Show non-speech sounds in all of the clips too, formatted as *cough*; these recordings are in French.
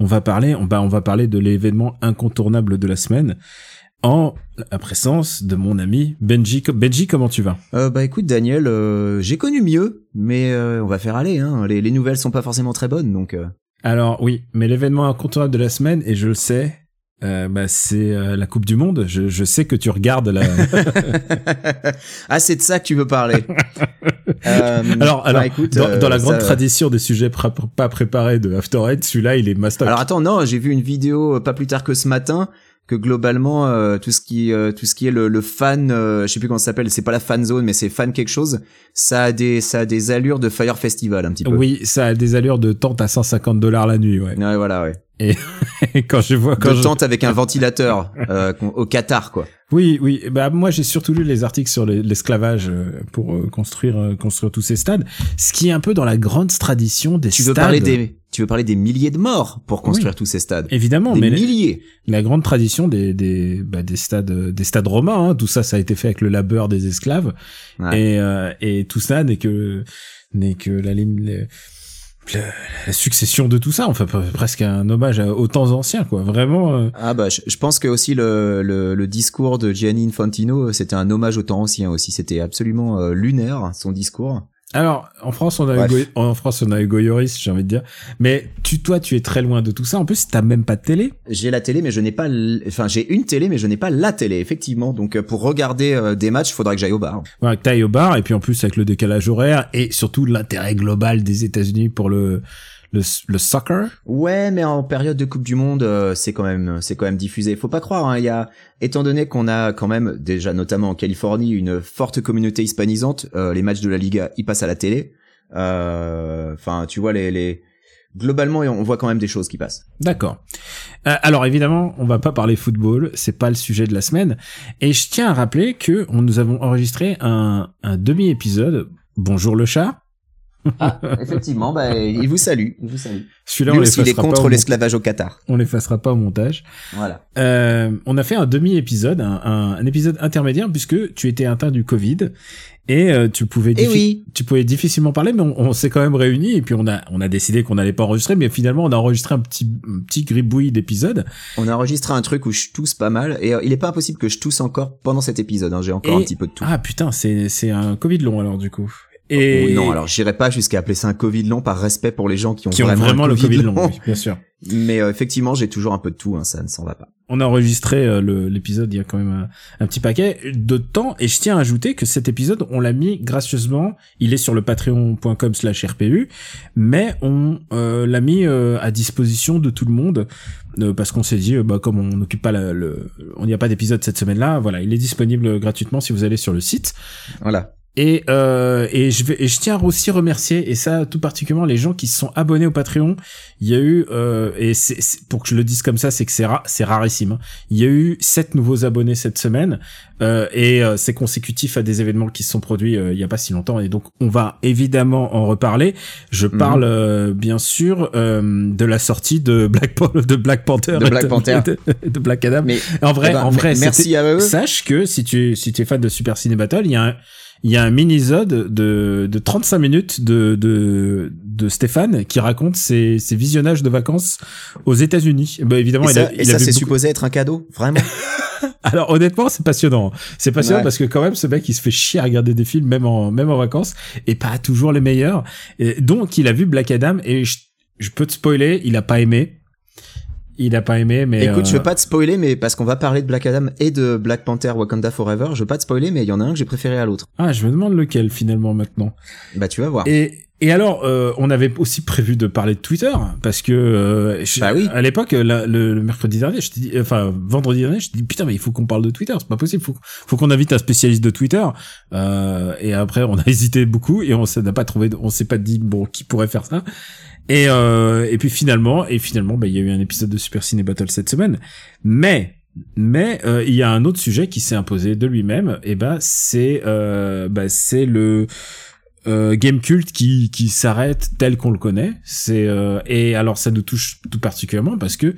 on va parler, on va, on va parler de l'événement incontournable de la semaine en la présence de mon ami Benji. Benji, comment tu vas? Euh, Bah écoute Daniel, euh, j'ai connu mieux, mais euh, on va faire aller. Hein. Les, les, nouvelles sont pas forcément très bonnes, donc. Euh. Alors oui, mais l'événement incontournable de la semaine, et je le sais, euh, bah, c'est euh, la Coupe du Monde. Je, je, sais que tu regardes la. *laughs* ah, c'est de ça que tu veux parler. *laughs* euh, alors, bah, alors, écoute, dans, dans, la grande tradition des sujets pas préparés de After Eight, celui-là, il est master. Alors attends, non, j'ai vu une vidéo pas plus tard que ce matin que globalement euh, tout ce qui euh, tout ce qui est le, le fan euh, je sais plus comment ça s'appelle c'est pas la fan zone mais c'est fan quelque chose ça a des ça a des allures de Fire Festival un petit peu oui ça a des allures de tente à 150 dollars la nuit ouais ouais voilà ouais et, *laughs* quand je vois quand de je... tente avec un ventilateur euh, au Qatar quoi oui, oui. Bah moi j'ai surtout lu les articles sur l'esclavage euh, pour euh, construire euh, construire tous ces stades, ce qui est un peu dans la grande tradition des tu stades. Veux parler des, tu veux parler des milliers de morts pour construire oui, tous ces stades. Évidemment, des mais milliers. La, la, grande tradition des des bah, des stades des stades romains, hein, tout ça ça a été fait avec le labeur des esclaves ouais. et euh, et tout ça n'est que n'est que la ligne la, succession de tout ça, enfin presque un hommage aux temps anciens, quoi. Vraiment. Euh... Ah bah, je, pense que aussi le, le, le, discours de Gianni Infantino, c'était un hommage aux temps anciens aussi. C'était absolument euh, lunaire son discours. Alors, en France, on a eu, en France, on a Goyoris, j'ai envie de dire. Mais tu, toi, tu es très loin de tout ça. En plus, t'as même pas de télé. J'ai la télé, mais je n'ai pas, enfin, j'ai une télé, mais je n'ai pas la télé, effectivement. Donc, pour regarder euh, des matchs, il faudrait que j'aille au bar. Ouais, que t'ailles au bar, et puis en plus, avec le décalage horaire, et surtout l'intérêt global des États-Unis pour le, le, le, soccer? Ouais, mais en période de Coupe du Monde, euh, c'est quand même, c'est quand même diffusé. Faut pas croire. Hein, il y a, étant donné qu'on a quand même déjà, notamment en Californie, une forte communauté hispanisante, euh, les matchs de la Liga, ils passent à la télé. Enfin, tu vois les, les, globalement, on voit quand même des choses qui passent. D'accord. Euh, alors évidemment, on va pas parler football, c'est pas le sujet de la semaine. Et je tiens à rappeler que on, nous avons enregistré un, un demi-épisode. Bonjour le chat. Ah, effectivement, bah, il vous salue, il vous salue. Celui-là, on aussi, il est contre l'esclavage au Qatar. On l'effacera pas au montage. Voilà. Euh, on a fait un demi-épisode, un, un, un, épisode intermédiaire puisque tu étais atteint du Covid et euh, tu pouvais et oui. tu pouvais difficilement parler, mais on, on s'est quand même réunis et puis on a on a décidé qu'on n'allait pas enregistrer, mais finalement on a enregistré un petit un petit gribouille d'épisode. On a enregistré un truc où je tousse pas mal et euh, il est pas impossible que je tousse encore pendant cet épisode. Hein, J'ai encore et... un petit peu de tout. Ah putain, c'est c'est un Covid long alors du coup. Et... Oh, non, alors j'irai pas jusqu'à appeler ça un Covid long par respect pour les gens qui ont qui vraiment, ont vraiment le COVID long. long, oui, bien sûr. Mais euh, effectivement, j'ai toujours un peu de tout, hein, ça ne s'en va pas. On a enregistré euh, l'épisode il y a quand même un, un, petit paquet de temps et je tiens à ajouter que cet épisode, on l'a mis gracieusement, il est sur le patreon.com slash RPU, mais on euh, l'a mis euh, à disposition de tout le monde euh, parce qu'on s'est dit, bah comme on n'occupe pas la, le, on n'y a pas d'épisode cette semaine-là, voilà, il est disponible gratuitement si vous allez sur le site. Voilà. Et, euh, et je vais et je tiens aussi à remercier et ça tout particulièrement les gens qui se sont abonnés au Patreon. Il y a eu euh, et c'est pour que je le dise comme ça, c'est que c'est ra c'est rarissime. Hein. Il y a eu sept nouveaux abonnés cette semaine euh, et euh, c'est consécutif à des événements qui se sont produits euh, il y a pas si longtemps et donc on va évidemment en reparler. Je parle mm -hmm. bien sûr de la sortie de Black de Black Panther, de Black Panther, de, *laughs* de, Black Adam. Mais en vrai, eh ben, en vrai, merci à eux. Sache que si tu si tu es fan de Super Ciné Battle, il y a un il y a un mini-zode de, de 35 minutes de, de, de Stéphane qui raconte ses, ses visionnages de vacances aux États-Unis. Bah, évidemment, et il ça, a, il et ça a c'est beaucoup... supposé être un cadeau, vraiment? *laughs* Alors honnêtement, c'est passionnant. C'est passionnant Ouais. parce que quand même, ce mec, il se fait chier à regarder des films même en même en vacances et pas toujours les meilleurs. Et donc, il a vu Black Adam et je, je peux te spoiler, il a pas aimé. Il a pas aimé, mais Écoute, euh, je veux pas te spoiler, mais parce qu'on va parler de Black Adam et de Black Panther Wakanda Forever, je veux pas te spoiler, mais il y en a un que j'ai préféré à l'autre. ah, je me demande lequel finalement maintenant. Bah, tu vas voir. Et et alors, euh, on avait aussi prévu de parler de Twitter parce que euh, je- Bah oui. à l'époque, la- le, le mercredi dernier, je t'ai dit, enfin vendredi dernier, je t'ai dit putain mais il faut qu'on parle de Twitter, c'est pas possible, faut, faut qu'on invite un spécialiste de Twitter. Euh, et après, on a *laughs* hésité beaucoup et on s'en a pas trouvé, on s'est pas dit bon qui pourrait faire ça. Et euh, et puis finalement, et finalement, bah il y a eu un épisode de Super Ciné Battle cette semaine. Mais Mais euh, il y a un autre sujet qui s'est imposé de lui-même, et ben c'est euh, bah, c'est le euh, game cult qui qui s'arrête tel qu'on le connaît. C'est euh, et alors ça nous touche tout particulièrement parce que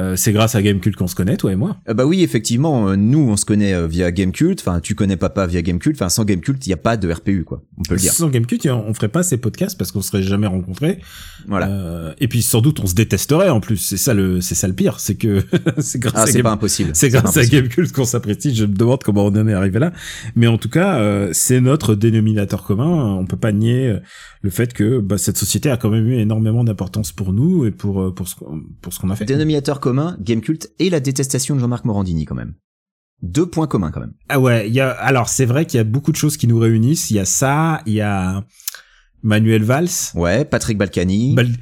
euh, c'est grâce à Gamecult qu'on se connaît, toi et moi. Euh, bah oui, effectivement, euh, nous on se connaît via Gamecult. Enfin, tu connais papa via Gamecult. Enfin, sans Gamecult, il y a pas de RPU quoi. On peut le dire. Sans Gamecult, on ferait pas ces podcasts parce qu'on serait jamais rencontrés. Voilà. Euh, et puis sans doute on se détesterait en plus. C'est ça le, c'est ça le pire, c'est que *laughs* c'est grâce Ah, à c'est Game- pas impossible. c'est grâce à. Gamecult qu'on s'apprécie. Je me demande comment on en est arrivé là. Mais en tout cas, c'est notre dénominateur commun. On peut pas nier le fait que bah, cette société a quand même eu énormément d'importance pour nous et pour pour ce qu'on- pour ce qu'on a fait. Dénominateur commun, Gamecult et la détestation de Jean-Marc Morandini quand même. Deux points communs quand même. Ah ouais, il y a alors c'est vrai qu'il y a beaucoup de choses qui nous réunissent. Il y a ça, il y a Manuel Valls. Ouais, Patrick Balkany. Bal-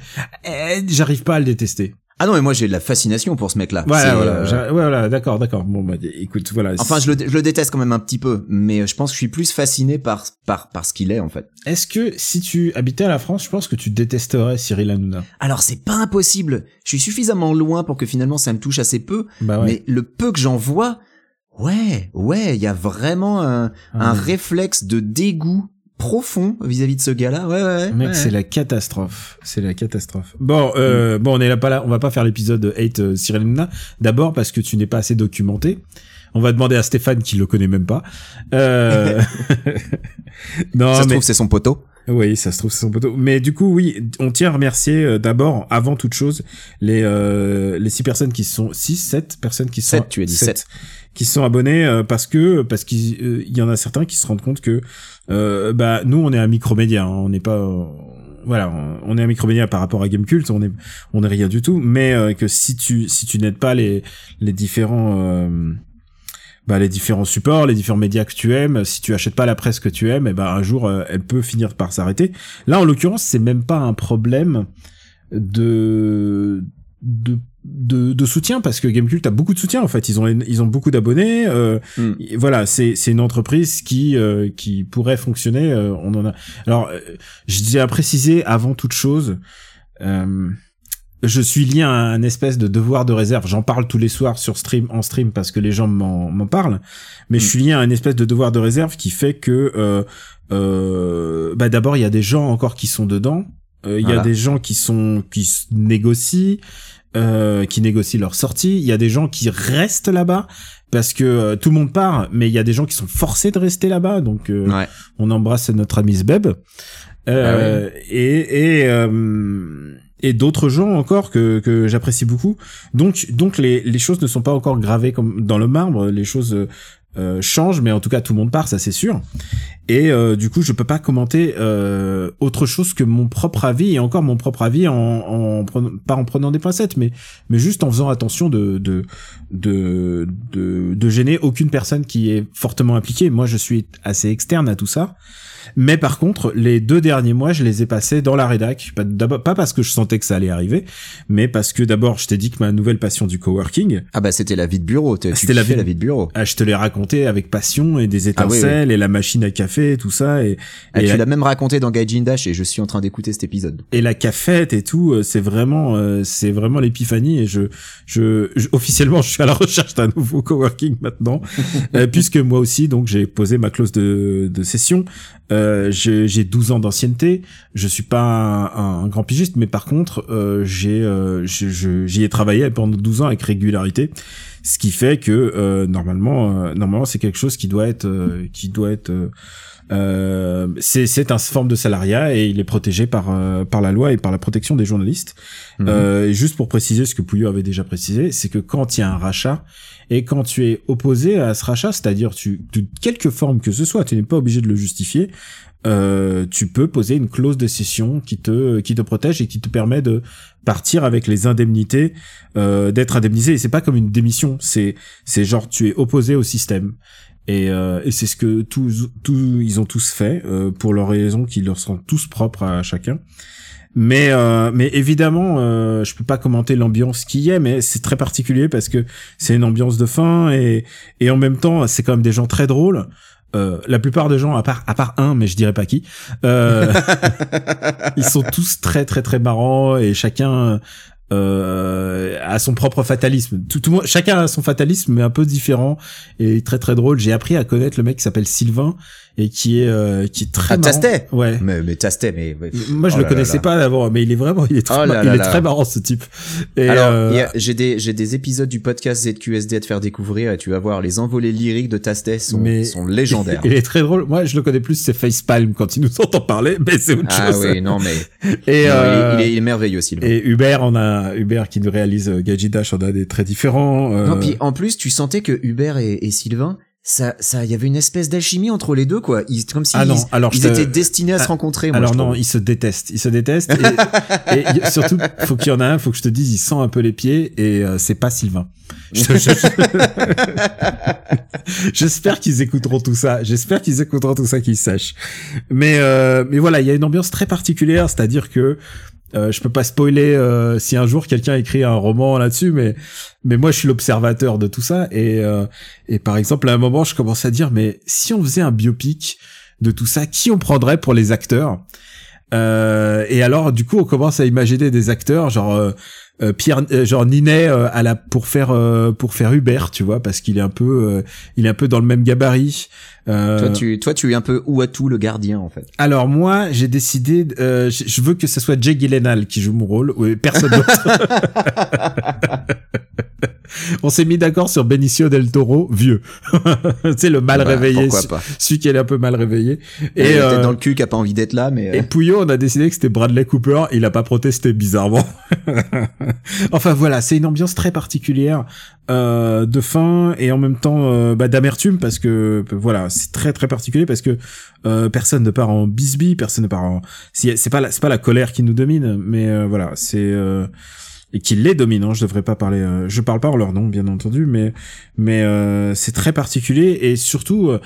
Eh, J'arrive pas à le détester. Ah non, mais moi j'ai de la fascination pour ce mec-là. Voilà, voilà, euh, voilà, d'accord, d'accord. Bon, bah, écoute, voilà. Enfin, je le, je le déteste quand même un petit peu, mais je pense que je suis plus fasciné par par par ce qu'il est en fait. Est-ce que si tu habitais à la France, je pense que tu détesterais Cyril Hanouna? Alors c'est pas impossible. Je suis suffisamment loin pour que finalement ça me touche assez peu, Bah ouais. mais le peu que j'en vois, ouais, ouais, il y a vraiment un, un Ah, réflexe de dégoût profond vis-à-vis de ce gars-là. Ouais, ouais, ouais. Mec, ouais. c'est la catastrophe. C'est la catastrophe. Bon, euh, bon, on est là pas là. On va pas faire l'épisode hate euh, Cyril Hanouna. D'abord parce que tu n'es pas assez documenté. On va demander à Stéphane qui le connaît même pas. Euh... *laughs* *laughs* non, ça se mais trouve c'est son poteau. Oui, ça se trouve, c'est son poteau. Mais du coup, oui, on tient à remercier euh, d'abord, avant toute chose, les euh, les six personnes qui sont six, sept personnes qui sont Sept, tu as dit sept. qui sont abonnés euh, parce que parce qu'il euh, y en a certains qui se rendent compte que euh, bah nous on est un micromédia, hein, on n'est pas euh, voilà, on- est un micromédia par rapport à Gamecult, on est on est rien du tout, mais euh, que si tu si tu n'aides pas les les différents euh, bah, les différents supports, les différents médias que tu aimes, si tu achètes pas la presse que tu aimes, et ben un jour euh, elle peut finir par s'arrêter. Là en l'occurrence, c'est même pas un problème de de de, de soutien parce que Gamecult a beaucoup de soutien en fait ils ont ils ont beaucoup d'abonnés euh, Mm. et voilà c'est c'est une entreprise qui euh, qui pourrait fonctionner euh, on en a alors euh, je tiens à préciser avant toute chose euh, je suis lié à un espèce de devoir de réserve. J'en parle tous les soirs sur stream, en stream, parce que les gens m'en m'en parlent. Mais je Mm. suis lié à un espèce de devoir de réserve qui fait que, euh, euh, bah d'abord il y a des gens encore qui sont dedans. Euh, Il y a des gens qui sont qui négocient, euh, qui négocient leur sortie. Il y a des gens qui restent là-bas parce que euh, tout le monde part, mais il y a des gens qui sont forcés de rester là-bas. Donc euh, Ouais. on embrasse notre ami Sbeb. Euh, et et euh, et d'autres gens encore que que j'apprécie beaucoup. Donc donc les les choses ne sont pas encore gravées comme dans le marbre. Les choses euh, changent, mais en tout cas tout le monde part, ça c'est sûr. Et euh, du coup, je peux pas commenter euh, autre chose que mon propre avis et encore mon propre avis en, en pas en prenant des pincettes, mais mais juste en faisant attention de de de de, de gêner aucune personne qui est fortement impliquée. Moi, je suis assez externe à tout ça. Mais par contre, les deux derniers mois, je les ai passés dans la rédac. Pas, d'abord- pas parce que je sentais que ça allait arriver, mais parce que d'abord, je t'ai dit que ma nouvelle passion du coworking, Ah bah c'était la vie de bureau. C'était la la vie de bureau. ah, je te l'ai raconté avec passion et des Ah oui, étincelles et la machine à café et tout ça et, Ah, et, tu la, l'as même raconté dans Gaijin Dash et je suis en train d'écouter cet épisode. et la cafette et tout. euh, C'est vraiment, euh, c'est vraiment l'épiphanie et je, je, je- officiellement, *laughs* je suis à la recherche d'un nouveau coworking maintenant, *laughs* euh, puisque moi aussi, donc, j'ai posé ma clause de, de session. Euh, j'ai j'ai 12 ans d'ancienneté. Je suis pas un, un grand pigiste, mais par contre, euh, j'ai, euh, j'y ai travaillé pendant 12 ans avec régularité, ce qui fait que euh, normalement, euh, normalement, c'est quelque chose qui doit être, euh, qui doit être euh, c'est une forme de salariat et il est protégé par euh, par la loi et par la protection des journalistes. Mhm. Euh, et juste pour préciser ce que Pouillot avait déjà précisé, c'est que quand il y a un rachat et quand tu es opposé à ce rachat, c'est-à-dire tu de quelque forme que ce soit, tu n'es pas obligé de le justifier. Euh, tu peux poser une clause de cession qui te qui te protège et qui te permet de partir avec les indemnités euh, d'être indemnisé et c'est pas comme une démission c'est c'est genre tu es opposé au système et, euh, et c'est ce que tous, tous ils ont tous fait euh, pour leurs raisons qui leur sont tous propres à chacun. Mais euh, mais évidemment, euh, je peux pas commenter l'ambiance qui y est, mais c'est très particulier parce que c'est une ambiance de fin et et en même temps c'est quand même des gens très drôles. Euh, la plupart des gens, à part à part un, mais je dirais pas qui, euh, *laughs* ils sont tous très très très marrants et chacun euh, a son propre fatalisme. Tout, tout le monde- chacun a son fatalisme, mais un peu différent et très très drôle. J'ai appris à connaître le mec qui s'appelle Sylvain et qui est euh, qui est très Ah, marrant. Tastet Ouais. Mais, mais Tastet, mais. Moi, je Oh le là connaissais là pas d'abord, mais il est vraiment, il est très, Oh là mar- il là est là. très marrant ce type. Et Alors, euh, j'ai des j'ai des épisodes du podcast ZQSD à te faire découvrir et tu vas voir les envolées lyriques de Tastet sont Mais- sont légendaires. *laughs* il est très drôle. Moi, je le connais plus, c'est Facepalm quand il nous entend parler, *laughs* mais c'est autre ah chose. oui, non mais Et, non, euh, il, est, il, est, il est merveilleux Sylvain. et Hubert, on a Hubert qui nous réalise euh, Gadget Dash, on a des traits différents. euh, Non, puis en plus, tu sentais que Hubert et, et Sylvain, ça, ça, il y avait une espèce d'alchimie entre les deux, quoi. Ils, comme si Ah non, ils, alors ils te- étaient destinés à se Ah, rencontrer. Moi, Alors non, ils se détestent, ils se détestent. Et, *laughs* surtout, faut qu'il y en a un, faut que je te dise, il sent un peu les pieds et euh, c'est pas Sylvain. *laughs* J'espère qu'ils écouteront tout ça. J'espère qu'ils écouteront tout ça, qu'ils sachent. Mais euh, mais voilà, il y a une ambiance très particulière, c'est-à-dire que euh, je peux pas spoiler euh, si un jour quelqu'un écrit un roman là-dessus, mais mais moi je suis l'observateur de tout ça. Et euh, et par exemple à un moment je commence à dire mais si on faisait un biopic de tout ça, qui on prendrait pour les acteurs? Euh, Et alors du coup on commence à imaginer des acteurs genre euh, Pierre, euh, genre Ninet euh, à la pour faire euh, pour faire Hubert, tu vois, parce qu'il est un peu euh, il est un peu dans le même gabarit. Euh, Toi, tu, toi, tu es un peu Ouatou le gardien, en fait. alors moi, j'ai décidé, euh, je veux que ce soit Jay Gyllenhaal qui joue mon rôle, personne d'autre. *laughs* *laughs* On s'est mis d'accord sur Benicio del Toro, vieux. *laughs* sais, le mal Bah, réveillé, pas. celui qui est un peu mal réveillé. Et euh, dans le cul qui a pas envie d'être là, mais. euh, et Pouillot, on a décidé que c'était Bradley Cooper. Il a pas protesté bizarrement. *laughs* enfin voilà, c'est une ambiance très particulière euh, de fin et en même temps euh, bah, d'amertume parce que voilà, c'est très très particulier parce que euh, personne ne part en bisbille, personne ne part en. C'est pas la, c'est pas la colère qui nous domine, mais euh, voilà, c'est euh, et qui les domine. Hein, je devrais pas parler. euh, je parle pas en leur nom, bien entendu, mais mais euh, c'est très particulier et surtout. euh,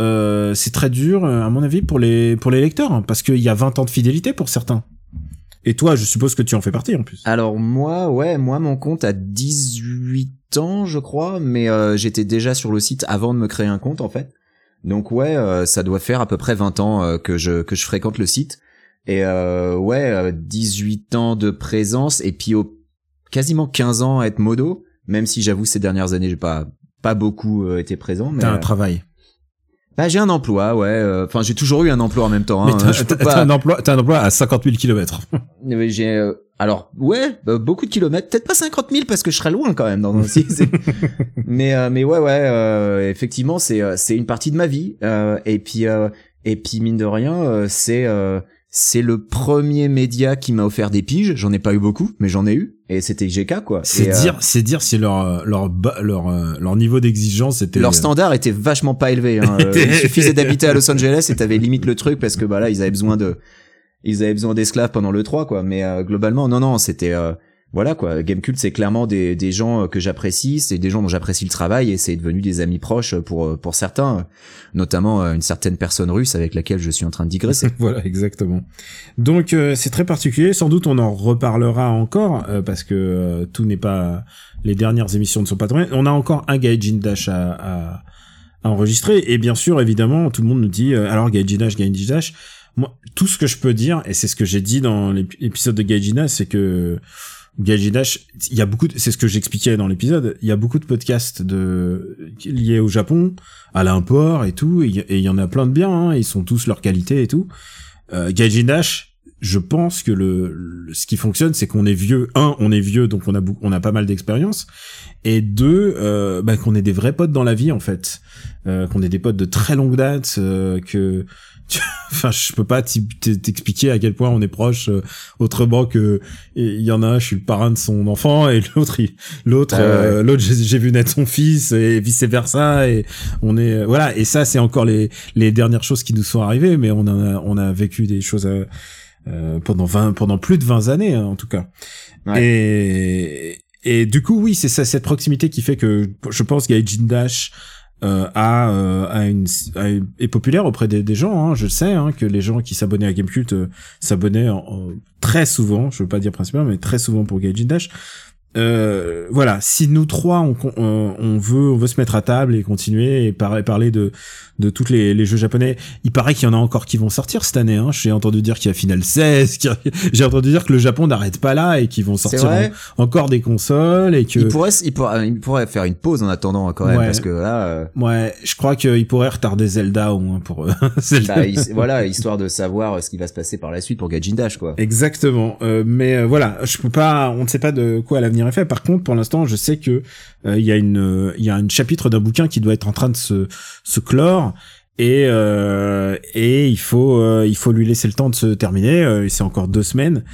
euh, c'est très dur, euh, à mon avis, pour les pour les lecteurs, hein, parce qu'il y a 20 ans de fidélité pour certains. Et toi, je suppose que tu en fais partie en plus. Alors moi, ouais, moi mon compte a 18 ans, je crois, mais euh, j'étais déjà sur le site avant de me créer un compte en fait. Donc ouais, ça doit faire à peu près 20 ans que je que je fréquente le site. Et euh, ouais, euh, 18 ans de présence et puis quasiment 15 ans à être modo, même si j'avoue ces dernières années j'ai pas pas beaucoup euh, été présent mais T'as un euh, travail. bah, j'ai un emploi, ouais, euh, enfin j'ai toujours eu un emploi en même temps Mais hein, t'as, pas- un emploi, t'as un emploi à 50 000 kilomètres. *laughs* mais J'ai euh, alors ouais euh, beaucoup de kilomètres, peut-être pas 50 000 parce que je serais loin quand même dans c'est- *laughs* mais euh, mais ouais ouais euh, effectivement c'est c'est une partie de ma vie euh, et puis euh, et puis mine de rien euh, c'est euh, c'est le premier média qui m'a offert des piges. J'en ai pas eu beaucoup, mais j'en ai eu. Et c'était GK, quoi. C'est euh, dire, c'est dire si leur leur ba- leur euh, leur niveau d'exigence était leur standard était vachement pas élevé. Hein. *laughs* Euh, Il suffisait d'habiter à Los Angeles et t'avais limite le truc parce que bah là ils avaient besoin de ils avaient besoin d'esclaves pendant le 3 quoi. Mais euh, globalement non non c'était euh, voilà quoi. Gamecult c'est clairement des des gens euh, que j'apprécie, c'est des gens dont j'apprécie le travail et c'est devenu des amis proches pour euh, pour certains, euh, notamment euh, une certaine personne russe avec laquelle je suis en train de digresser. *laughs* voilà, exactement. Donc euh, c'est très particulier. Sans doute on en reparlera encore euh, parce que euh, tout n'est pas les dernières émissions ne sont pas tournées. On a encore un Gaijin Dash à, à, à enregistrer et bien sûr évidemment tout le monde nous dit euh, alors Gaijin Dash, Gaijin Dash. Moi, tout ce que je peux dire et c'est ce que j'ai dit dans l'ép- l'épisode de Gaijin Dash, c'est que Gaijin Dash, il y a beaucoup, c'est ce que j'expliquais dans l'épisode, il y a beaucoup de podcasts de liés au Japon, à l'import et tout, et il y- en a plein de bien, hein, ils sont tous leur qualité et tout. Euh, Dash, je pense que le, ce qui fonctionne, c'est qu'on est vieux. Un, on est vieux, donc on a on a pas mal d'expérience. Et deux, euh, bah, qu'on est des vrais potes dans la vie en fait, euh, qu'on est des potes de très longue date, euh, que *laughs* Enfin, je peux pas t'expliquer à quel point on est proche euh, autrement que il y en a un, je suis le parrain de son enfant et *laughs* l'autre, l'autre, Ah ouais. euh, l'autre, j'ai vu naître son fils et vice versa et on est euh, voilà et ça c'est encore les les dernières choses qui nous sont arrivées, mais on a on a vécu des choses euh, euh, pendant 20 pendant plus de 20 années hein, en tout cas. Ouais. Et et du coup oui c'est ça cette proximité qui fait que je pense Gaijin Dash euh, euh, est populaire auprès des, gens. Hein, je sais hein, que les gens qui s'abonnaient à Gamecult euh, s'abonnaient en- en- très souvent, je veux pas dire principalement, mais très souvent pour Gaijin Dash. Euh, voilà, si nous trois on, on, on, veut on veut se mettre à table et continuer et parler parler de de toutes les, les jeux japonais, il paraît qu'il y en a encore qui vont sortir cette année. Hein. J'ai entendu dire qu'il y a Final 16, *laughs* j'ai entendu dire que le Japon n'arrête pas là et qu'ils vont sortir encore des consoles et que il pourrait il pourrait il pourrait faire une pause en attendant quand même parce que là. Euh... Ouais, je crois qu'il pourrait retarder Zelda au moins pour euh, *laughs* Zelda. Bah, voilà, histoire de savoir ce qui va se passer par la suite pour Gajin Dash quoi. Exactement. Euh, mais euh, voilà, je peux pas, on ne sait pas de quoi l'avenir Par contre, pour l'instant, je sais que euh, il y a une, il y a un chapitre d'un bouquin qui doit être en train de se, se clore et euh, et il faut euh, il faut lui laisser le temps de se terminer. Euh, c'est encore deux semaines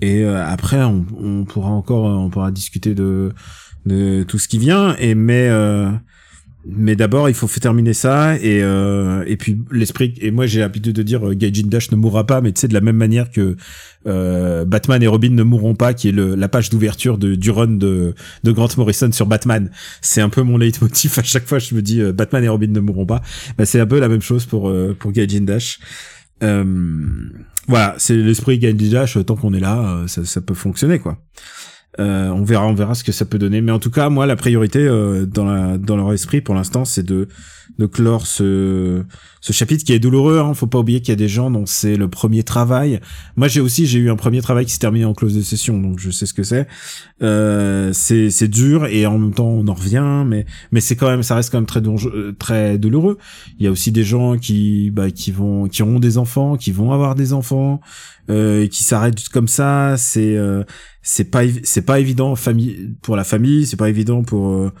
et après on, on, pourra encore on pourra discuter de de tout ce qui vient. Et mais mais d'abord il faut terminer ça et euh, et puis l'esprit et moi j'ai l'habitude de dire euh, Gaijin Dash ne mourra pas mais tu sais de la même manière que euh, Batman et Robin ne mourront pas qui est le, la page d'ouverture de du run de de Grant Morrison sur Batman. C'est un peu mon leitmotiv. *laughs* À chaque fois je me dis euh, Batman et Robin ne mourront pas. Bah, c'est un peu la même chose pour euh, pour Gaijin Dash. Voilà c'est l'esprit Gaijin Dash tant qu'on est là ça, ça peut fonctionner quoi euh, on verra, on verra ce que ça peut donner. Mais en tout cas, moi, la priorité euh, dans, la, dans leur esprit pour l'instant, c'est de, de clore ce, ce chapitre qui est douloureux. Hein. Faut pas oublier qu'il y a des gens dont c'est le premier travail. Moi, j'ai aussi, j'ai eu un premier travail qui s'est terminé en close de session, donc je sais ce que c'est. Euh, c'est, c'est dur et en même temps, on en revient, mais, mais c'est quand même, ça reste quand même très, très douloureux. Il y a aussi des gens qui, bah, qui vont, qui auront des enfants, qui vont avoir des enfants, euh, qui s'arrêtent comme ça. C'est, euh, c'est pas c'est pas évident famille pour la famille c'est pas évident pour euh,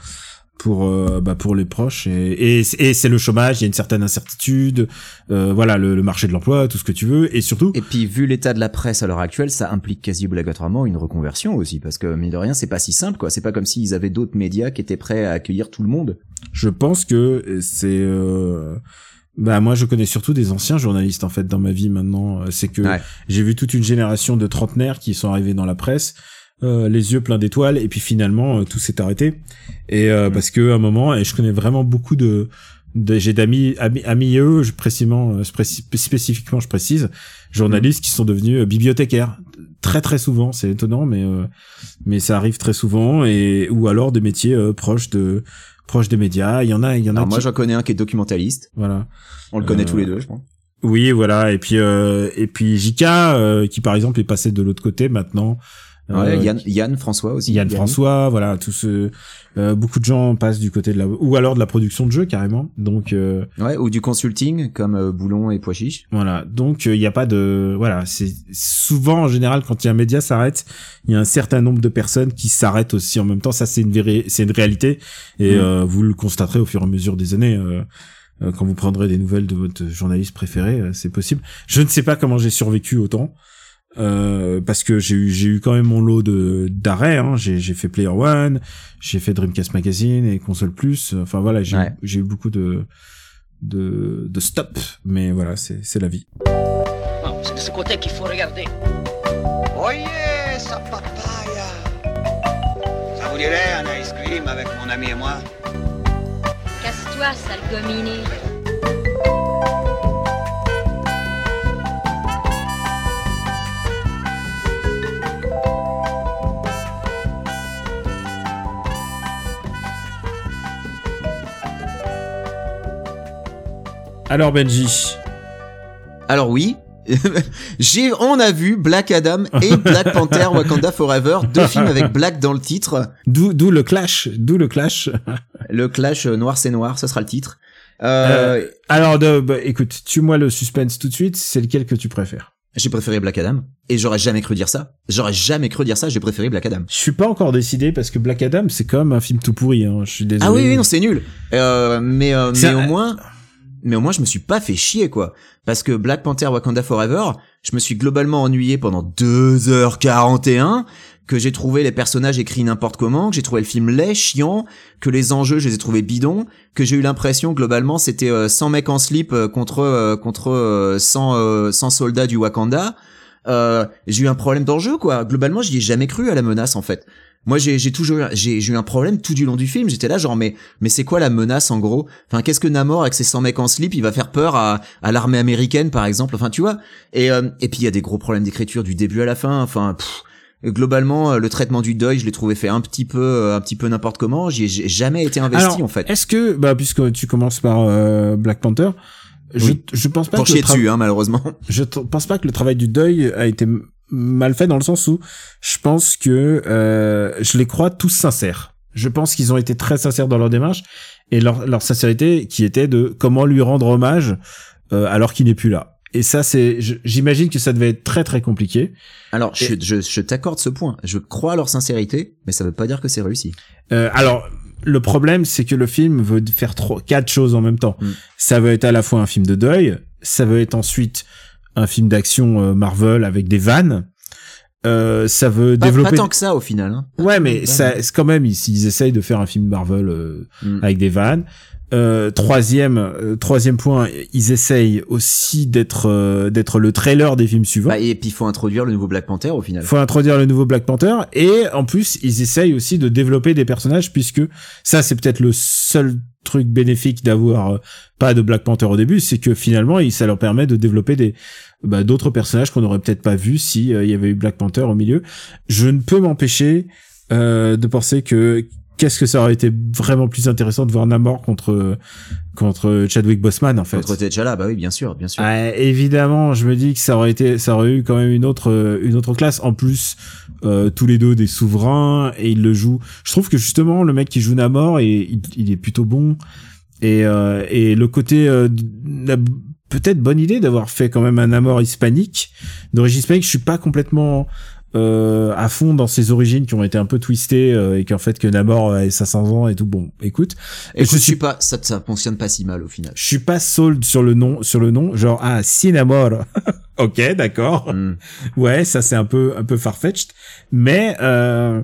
pour euh, bah pour les proches et et, c'est le chômage il y a une certaine incertitude euh, voilà le, marché de l'emploi tout ce que tu veux et surtout et puis vu l'état de la presse à l'heure actuelle ça implique quasi obligatoirement une reconversion aussi parce que mine de rien c'est pas si simple quoi. C'est pas comme s'ils avaient d'autres médias qui étaient prêts à accueillir tout le monde. Je pense que c'est bah moi je connais surtout des anciens journalistes en fait dans ma vie maintenant. Euh, c'est que j'ai vu toute une génération de trentenaires qui sont arrivés dans la presse, euh, les yeux pleins d'étoiles et puis finalement euh, tout s'est arrêté. Et euh, parce que à un moment et je connais vraiment beaucoup de, de j'ai d'amis amis, amis eux, je précisément spécifiquement je précise, journalistes qui sont devenus bibliothécaires très très souvent. C'est étonnant mais mais ça arrive très souvent et ou alors des métiers proches de proche des médias. Il y en a, il y en a. moi, j'en connais un qui est documentaliste. Voilà. On le connaît tous les deux, je pense. Oui, voilà. Et puis, euh, et puis Jika, euh, qui par exemple est passé de l'autre côté maintenant. Ouais, Yann, Yann François aussi. Yann, François, voilà, tous ce, euh, beaucoup de gens passent du côté de la, ou alors de la production de jeux carrément. Donc euh, ouais, ou du consulting comme euh, Boulon et Pois Voilà, donc il n'y a pas de, voilà, c'est souvent en général quand il y a un média s'arrête, il y a un certain nombre de personnes qui s'arrêtent aussi en même temps. Ça c'est une c'est une réalité et mm. vous le constaterez au fur et à mesure des années quand vous prendrez des nouvelles de votre journaliste préféré, c'est possible. Je ne sais pas comment j'ai survécu autant. Euh, parce que j'ai eu j'ai eu quand même mon lot de d'arrêts hein. j'ai j'ai fait Player One j'ai fait Dreamcast Magazine et Console Plus. Enfin voilà j'ai j'ai eu beaucoup de de de stop mais voilà c'est c'est la vie. Non c'est de ce côté qu'il faut regarder. Oyez sa papaya. Ça vous dirait un ice cream avec mon ami et moi? Casse-toi sale gominé Alors Benji. Alors oui, *laughs* j'ai, on a vu Black Adam et Black Panther *laughs* Wakanda Forever, deux films avec Black dans le titre. D'où, d'où le clash, d'où le clash. *laughs* le clash euh, noir c'est noir, ça sera le titre. Euh, euh, alors, de, bah, écoute, tue-moi le suspense tout de suite. C'est lequel que tu préfères? J'ai préféré Black Adam et j'aurais jamais cru dire ça. J'aurais jamais cru dire ça. J'ai préféré Black Adam. Je suis pas encore décidé parce que Black Adam c'est comme un film tout pourri. Hein. Je suis désolé. Ah oui, oui non c'est nul. mais mais au moins mais au moins je me suis pas fait chier quoi. Parce que Black Panther Wakanda Forever, je me suis globalement ennuyé pendant 2h41, que j'ai trouvé les personnages écrits n'importe comment, que j'ai trouvé le film laid, chiant, que les enjeux je les ai trouvés bidons, que j'ai eu l'impression globalement c'était 100 euh, mecs en slip euh, contre euh, contre 100 100 soldats du Wakanda. j'ai eu un problème d'enjeu quoi. Globalement, j'y ai jamais cru à la menace en fait. Moi, j'ai toujours j'ai eu un problème tout du long du film. J'étais là genre mais mais c'est quoi la menace en gros? Enfin, qu'est-ce que Namor avec ses 100 mecs en slip, il va faire peur à à l'armée américaine par exemple? Enfin, tu vois? Et euh, et puis il y a des gros problèmes d'écriture du début à la fin. Enfin, globalement euh, le traitement du deuil je l'ai trouvé fait un petit peu euh, un petit peu n'importe comment j'y ai j'ai jamais été investi Alors, en fait Est-ce que, bah, puisque tu commences par euh, Black Panther, je, Oui. je pense pas pour que chier dessus hein malheureusement *laughs* je pense pas que le travail du deuil a été mal fait dans le sens où je pense que euh, je les crois tous sincères. Je pense qu'ils ont été très sincères dans leur démarche et leur, leur sincérité qui était de comment lui rendre hommage euh, alors qu'il n'est plus là. Et ça, c'est, j'imagine que ça devait être très très compliqué. alors je, je, je t'accorde ce point je crois à leur sincérité mais ça veut pas dire que c'est réussi Euh, alors, le problème, c'est que le film veut faire trois, quatre choses en même temps. Mm. Ça veut être à la fois un film de deuil, ça veut être ensuite un film d'action euh, Marvel avec des vannes. Euh, ça veut pas, développer. pas tant que ça au final hein. Ouais, mais ça, c'est quand même, ils, ils essayent de faire un film Marvel euh, Mm. avec des vannes. Euh, troisième, euh, troisième point, ils essayent aussi d'être euh, d'être le trailer des films suivants. Bah, et puis il faut introduire le nouveau Black Panther au final faut introduire le nouveau Black Panther et en plus ils essayent aussi de développer des personnages puisque ça c'est peut-être le seul truc bénéfique d'avoir euh, pas de Black Panther au début c'est que finalement ça leur permet de développer des bah, d'autres personnages qu'on n'aurait peut-être pas vus si euh, il y avait eu Black Panther au milieu je ne peux m'empêcher euh, de penser que qu'est-ce que ça aurait été vraiment plus intéressant de voir Namor contre contre Chadwick Boseman en fait contre T'Challa bah oui bien sûr bien sûr évidemment, je me dis que ça aurait été, ça aurait eu quand même une autre, une autre classe. En plus, euh, tous les deux des souverains et il le joue. Je trouve que justement le mec qui joue Namor et il, il est plutôt bon. Et euh, et le côté, euh, la peut-être bonne idée d'avoir fait quand même un Namor hispanique d'origine hispanique. Je suis pas complètement euh, à fond dans ses origines qui ont été un peu twistées euh, et qu'en fait que Namor a 500 ans et tout. Bon, écoute, et je suis pas ça ça fonctionne pas si mal au final je suis pas sold sur le nom, sur le nom, genre ah Cinnamor. *laughs* ok, d'accord. Mm. Ouais, ça c'est un peu un peu farfetched, mais euh,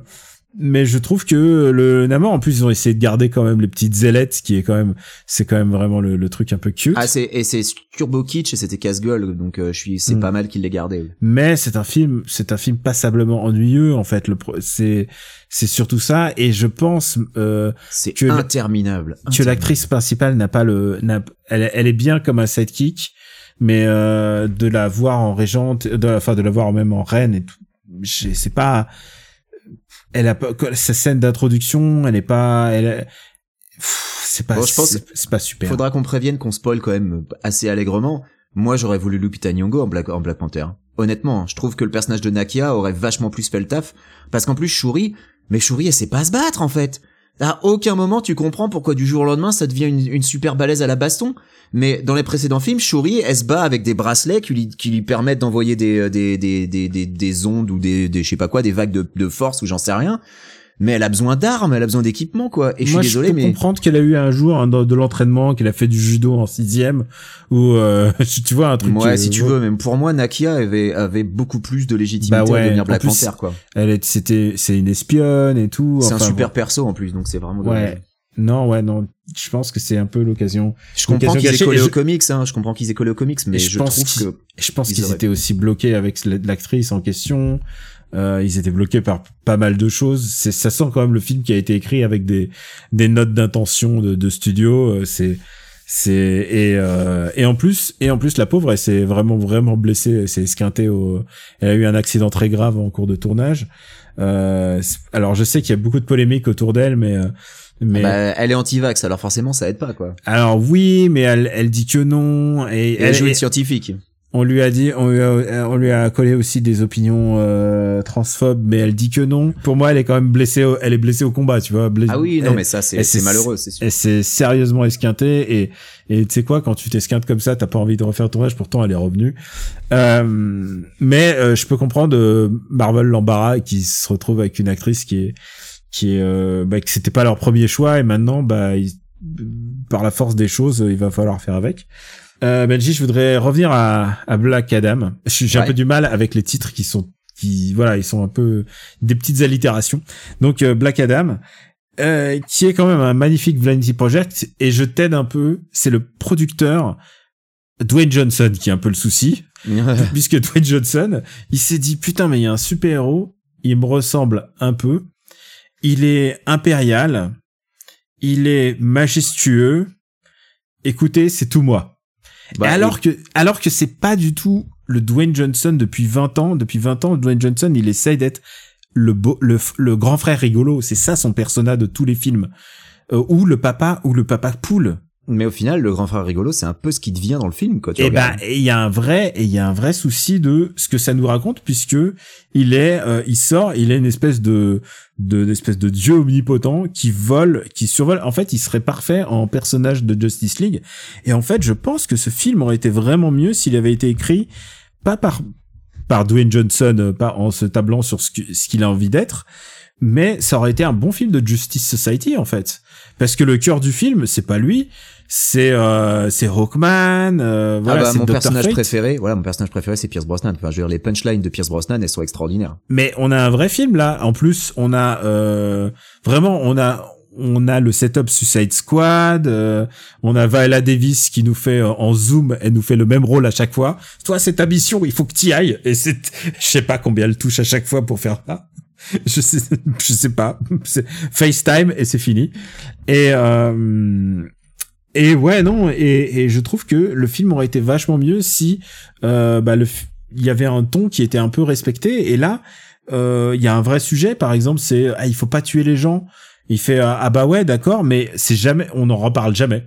mais je trouve que le Namor en plus ils ont essayé de garder quand même les petites ailettes, qui est quand même c'est quand même vraiment le, le truc un peu cute. Ah c'est et c'est turbo kitsch et c'était casse-gueule donc euh, je suis c'est Mm. pas mal qu'il l'ait gardé. oui. mais c'est un film, c'est un film passablement ennuyeux en fait. Le c'est c'est surtout ça, et je pense euh, C'est Que le- interminable. que l'actrice principale n'a pas le n'a- elle, elle est bien comme un sidekick mais euh, de la voir en régente de enfin de la voir même en reine et tout c'est pas elle a pas sa scène d'introduction elle est pas elle c'est pas Bon, je pense c'est c'est pas super Faudra qu'on prévienne qu'on spoil quand même assez allègrement. Moi, j'aurais voulu Lupita Nyong'o en Black, en Black Panther. Honnêtement, je trouve que le personnage de Nakia aurait vachement plus fait le taf. Parce qu'en plus, Shuri, mais Shuri, elle sait pas se battre, en fait. À aucun moment, tu comprends pourquoi du jour au lendemain, ça devient une, super balèze à la baston. Mais dans les précédents films, Shuri, elle se bat avec des bracelets qui lui, permettent d'envoyer des, des ondes ou des, je sais pas quoi, des vagues de force ou j'en sais rien. Mais elle a besoin d'armes, elle a besoin d'équipement, quoi. Et je suis désolé, je peux mais... comprendre qu'elle a eu un jour de l'entraînement, qu'elle a fait du judo en sixième, ou euh, *laughs* tu vois un truc. Ouais, si tu veux, même pour moi, Nakia avait, avait beaucoup plus de légitimité Bah ouais, à devenir en Black plus, Panther, quoi. Elle est, c'était, c'est une espionne et tout. C'est un super bon. perso en plus, donc c'est vraiment Ouais. Non, ouais, non. Je pense que c'est un peu l'occasion. Je comprends qu'ils aient collé aux comics, hein, je comprends qu'ils aient collé aux comics, mais je, je pense trouve qu'ils- que Je pense Ils qu'ils étaient aussi bloqués avec l'actrice en question. Euh, ils étaient bloqués par pas mal de choses. C'est, ça sent quand même le film qui a été écrit avec des des notes d'intention de, de studio. Euh, C'est c'est et euh, et en plus et en plus la pauvre elle s'est vraiment vraiment blessée. Elle s'est esquintée au. Elle a eu un accident très grave en cours de tournage. Euh, alors je sais qu'il y a beaucoup de polémiques autour d'elle, mais euh, mais bah, elle est anti-vax, alors forcément ça aide pas, quoi. alors oui, mais elle elle dit que non et elle elle, joue et- une scientifique. On lui a dit, on lui a, on lui a collé aussi des opinions euh, transphobes, mais elle dit que non. Pour moi, elle est quand même blessée. Au, elle est blessée au combat, tu vois. blessée- Ah oui, non, elle- mais ça, c'est malheureux, c'est sûr. Elle s'est sérieusement esquintée et et tu sais quoi, quand tu t'esquintes comme ça, t'as pas envie de refaire le tournage. Pourtant, elle est revenue. Euh, mais euh, je peux comprendre euh, Marvel l'embarras qui se retrouve avec une actrice qui est qui est euh, bah, que c'était pas leur premier choix et maintenant bah ils- par la force des choses, il va falloir faire avec. Euh, Benji, je voudrais revenir à, à Black Adam. J'ai un peu du mal avec les titres qui sont, qui, voilà, ils sont un peu des petites allitérations. Donc euh, Black Adam, euh, qui est quand même un magnifique Vanity Project, et je t'aide un peu. C'est le producteur Dwayne Johnson qui est un peu le souci, *laughs* puisque Dwayne Johnson, il s'est dit putain mais il y a un super héros, il me ressemble un peu, il est impérial, il est majestueux. Écoutez, c'est tout moi. Bah, Et alors que, alors que c'est pas du tout le Dwayne Johnson depuis 20 ans. Depuis 20 ans, Dwayne Johnson, il essaye d'être le beau, le, le grand frère rigolo, c'est ça son persona de tous les films, euh, ou le papa ou le papa poule. Mais au final, le grand frère rigolo, c'est un peu ce qui devient dans le film, quoi. Tu Et ben, regardes. il y a un vrai, et il y a un vrai souci de ce que ça nous raconte, puisque il est, euh, il sort, il est une espèce de, de, d'espèce de dieu omnipotent qui vole, qui survole. En fait, il serait parfait en personnage de Justice League. Et en fait, je pense que ce film aurait été vraiment mieux s'il avait été écrit pas par par Dwayne Johnson, euh, pas en se tablant sur ce qu'il a envie d'être, mais ça aurait été un bon film de Justice Society en fait, parce que le cœur du film, c'est pas lui, c'est euh, c'est Hawkman, euh, Ah voilà, bah, c'est mon Dr. personnage Fate. préféré, voilà, mon personnage préféré, c'est Pierce Brosnan. Enfin, je veux dire, les punchlines de Pierce Brosnan, elles sont extraordinaires. Mais on a un vrai film là. En plus, on a euh, vraiment, on a on a le setup Suicide Squad, euh, on a Viola Davis qui nous fait euh, en zoom, elle nous fait le même rôle à chaque fois. Toi, c'est ta mission, il faut que t'y ailles. Et c'est, *laughs* je sais pas combien elle touche à chaque fois pour faire ça. *laughs* Je sais, je sais pas. FaceTime et c'est fini. Et euh, et ouais non et, et je trouve que le film aurait été vachement mieux si euh, bah il y avait un ton qui était un peu respecté. Et là euh, il y a un vrai sujet. Par exemple c'est ah, il faut pas tuer les gens. Il fait ah ah bah ouais d'accord mais c'est jamais on n'en reparle jamais.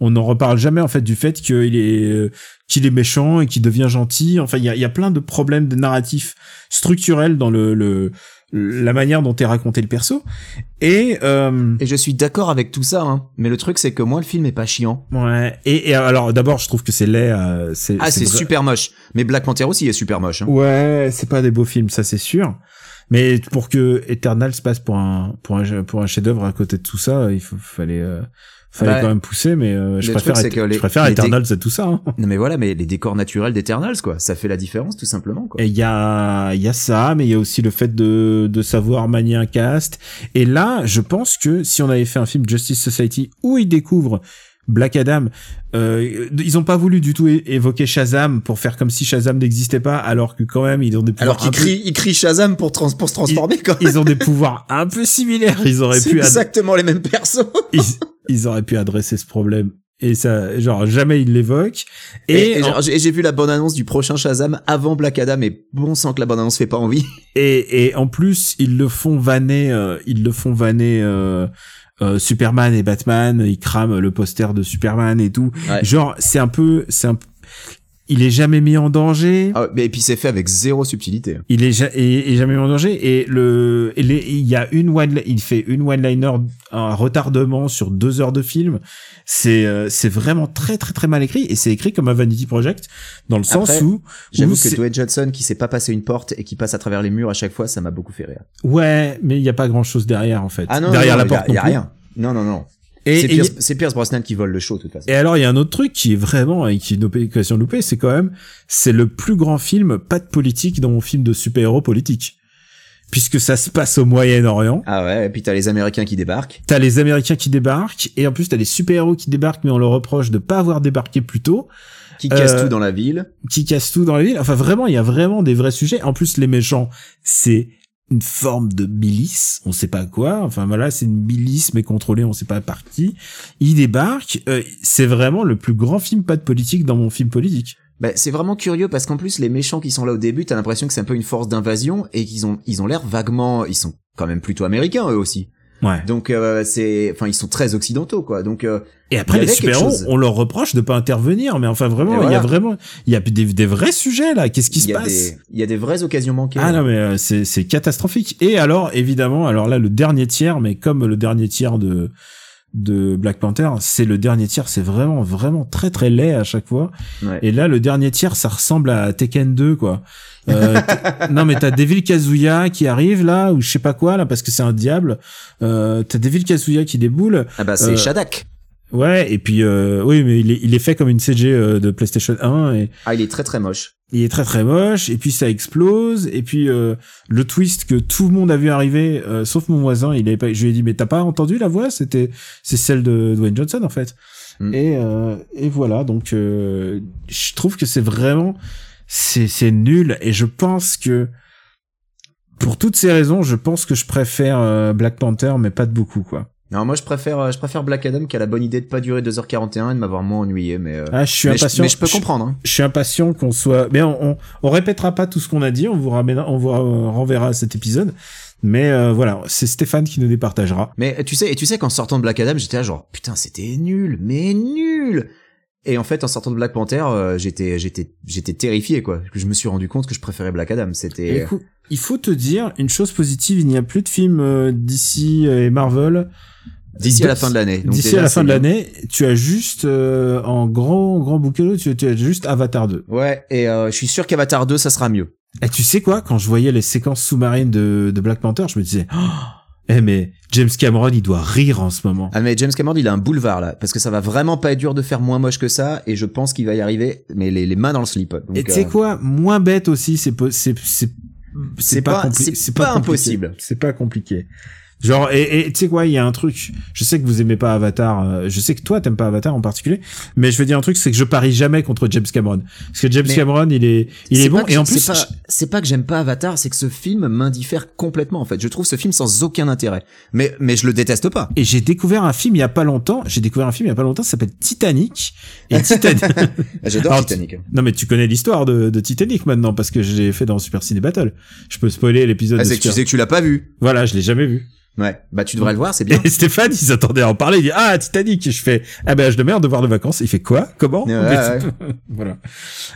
On n'en reparle jamais en fait du fait qu'il est qu'il est méchant et qu'il devient gentil. Enfin il y a, y a plein de problèmes de narratifs structurels dans le, le la manière dont est raconté le perso et euh, Et je suis d'accord avec tout ça, hein. Mais le truc, c'est que moi, le film est pas chiant. Ouais. Et, et alors d'abord, je trouve que c'est laid. euh, c'est Ah, c'est super moche. Mais Black Panther aussi est super moche, hein. Ouais, c'est pas des beaux films, ça c'est sûr. Mais pour que Eternal se passe pour un pour un pour un chef-d'œuvre à côté de tout ça, il faut, fallait euh, fallait Bah, quand même pousser. Mais euh, je préfère truc, c'est Et- que les- je préfère les Eternal, c'est tout ça. hein. Non, mais voilà, mais les décors naturels d'Eternals, quoi. Ça fait la différence, tout simplement, quoi. Et il y a il y a ça, mais il y a aussi le fait de de savoir manier un cast. Et là, je pense que si on avait fait un film Justice Society où ils découvrent Black Adam, euh, ils ont pas voulu du tout évoquer Shazam pour faire comme si Shazam n'existait pas, alors que quand même ils ont des pouvoirs Alors qu'il un peu- crie, il crie Shazam pour, trans- pour se transformer, quoi. ils ont des *laughs* pouvoirs un peu similaires. Ils auraient pu exactement les mêmes persos. *laughs* ils, ils auraient pu adresser ce problème. Et ça, genre jamais ils l'évoquent. Et, Et, et en- j'ai- et j'ai vu la bonne annonce du prochain Shazam avant Black Adam et bon sang que la bonne annonce fait pas envie. et, et en plus ils le font vanner, euh, ils le font vanner. Euh, euh, Superman et Batman, ils crament le poster de Superman et tout. Ouais. Genre, c'est un peu, c'est un, il est jamais mis en danger. Ah, mais et puis c'est fait avec zéro subtilité. Il est, ja- et, et jamais mis en danger. Et le, il y a une one, il fait une one-liner, un retardement sur deux heures de film. C'est, euh, c'est vraiment très très très mal écrit et c'est écrit comme un Vanity Project dans le sens Après, où, où J'avoue que Dwayne Johnson qui sait pas passer une porte et qui passe à travers les murs à chaque fois, ça m'a beaucoup fait rire. ouais, mais il y a pas grand chose derrière en fait. Ah non, derrière non, la non, y a- porte y non a, plus. rien. Non, non, non. Et, C'est et- Pierce, c'est Pierce Brosnan qui vole le show, de toute façon. et alors il y a un autre truc qui est vraiment et qui est une occasion loupée, c'est quand même c'est le plus grand film pas de politique dans mon film de super-héros politique. Puisque ça se passe au Moyen-Orient. Ah ouais, et puis t'as les Américains qui débarquent. T'as les Américains qui débarquent et en plus t'as les super-héros qui débarquent mais on leur reproche de pas avoir débarqué plus tôt, qui cassent Euh, tout dans la ville. qui cassent tout dans la ville. Enfin vraiment, il y a vraiment des vrais sujets. En plus les méchants, c'est une forme de milice, on sait pas quoi. Enfin voilà, c'est une milice mais contrôlée, on sait pas par qui. Ils débarquent. euh, c'est vraiment le plus grand film pas de politique dans mon film politique. Bah, c'est vraiment curieux parce qu'en plus les méchants qui sont là au début, t'as l'impression que c'est un peu une force d'invasion et qu'ils ont ils ont l'air vaguement, ils sont quand même plutôt américains eux aussi. Ouais. Donc euh, c'est, enfin ils sont très occidentaux quoi. Donc euh, Et après les super-héros, on leur reproche de pas intervenir, mais enfin vraiment, il y a vraiment, il y a des, des vrais sujets là. Qu'est-ce qui se passe des il y a des vraies occasions manquées. Ah là. non mais euh, c'est catastrophique. Et alors évidemment, alors là le dernier tiers, mais comme le dernier tiers de de Black Panther, c'est le dernier tiers, c'est vraiment vraiment très très laid à chaque fois. Ouais. Et là le dernier tiers, ça ressemble à Tekken 2 quoi. Euh, *laughs* non mais t'as Devil Kazuya qui arrive là ou je sais pas quoi là parce que c'est un diable. Euh, t'as Devil Kazuya qui déboule. Ah bah c'est Euh, Shadak. Ouais et puis euh, oui mais il est, il est fait comme une CG euh, de PlayStation 1 et Ah il est très très moche. il est très très moche et puis ça explose et puis euh, le twist que tout le monde a vu arriver euh, sauf mon voisin il avait pas je lui ai dit mais t'as pas entendu la voix? C'était c'est celle de Dwayne Johnson en fait Mm. et euh, et voilà donc euh, je trouve que c'est vraiment c'est c'est nul et je pense que pour toutes ces raisons je pense que je préfère Black Panther mais pas de beaucoup quoi Non, moi je préfère euh, je préfère Black Adam qui a la bonne idée de pas durer 2h41 et de m'avoir moins ennuyé mais euh, Ah, je suis mais, impatient. mais je peux comprendre hein. Je suis impatient qu'on soit. Mais on, on, on répétera pas tout ce qu'on a dit. On vous ramène, on vous euh, renverra cet épisode. Mais euh, voilà, c'est Stéphane qui nous départagera. Mais tu sais et tu sais qu'en sortant de Black Adam, j'étais là genre putain, c'était nul, mais nul. Et en fait, en sortant de Black Panther, euh, j'étais j'étais j'étais terrifié quoi. Je me suis rendu compte que je préférais Black Adam, c'était il faut te dire une chose positive. Il n'y a plus de films euh, d'ici et Marvel. D'ici à la fin de l'année. D'ici à la fin de l'année, tu as juste euh, en grand grand bouquet, tu, tu as juste Avatar 2. Ouais, et euh, je suis sûr qu'Avatar 2 ça sera mieux. Et tu sais quoi? Quand je voyais les séquences sous-marines de, de Black Panther, je me disais, oh, eh mais James Cameron, il doit rire en ce moment. Ah mais James Cameron, il a un boulevard là parce que ça va vraiment pas être dur de faire moins moche que ça et je pense qu'il va y arriver mais les, les mains dans le slip. Donc, Et tu sais euh, quoi? Moins bête aussi, c'est c'est c'est pas- c'est pas impossible. C'est pas compliqué. Genre et tu sais quoi, il y a un truc. Je sais que vous aimez pas Avatar. euh, je sais que toi t'aimes pas Avatar en particulier. Mais je veux dire un truc, c'est que je parie jamais contre James Cameron. Parce que James Mais Cameron, il est il est bon pas et en plus. pas, c'est pas que j'aime pas Avatar, c'est que ce film m'indiffère complètement en fait. Je trouve ce film sans aucun intérêt. Mais mais je le déteste pas. Et j'ai découvert un film il y a pas longtemps. J'ai découvert un film il y a pas longtemps, ça s'appelle Titanic. Et *laughs* Titanic. J'adore Alors, Titanic. non mais tu connais l'histoire de, de Titanic maintenant parce que je l'ai fait dans Super Ciné Battle. Je peux spoiler l'épisode. Ah, de c'est que tu Super- sais que tu l'as pas vu. Voilà, je l'ai jamais vu. Ouais. Bah tu devrais le voir, c'est bien. Et Stéphane, il s'attendait à en parler. Il dit ah Titanic. Et je fais ah ben je de merde de voir de vacances. Il fait quoi? Comment? Ouais, ouais. *laughs* Voilà.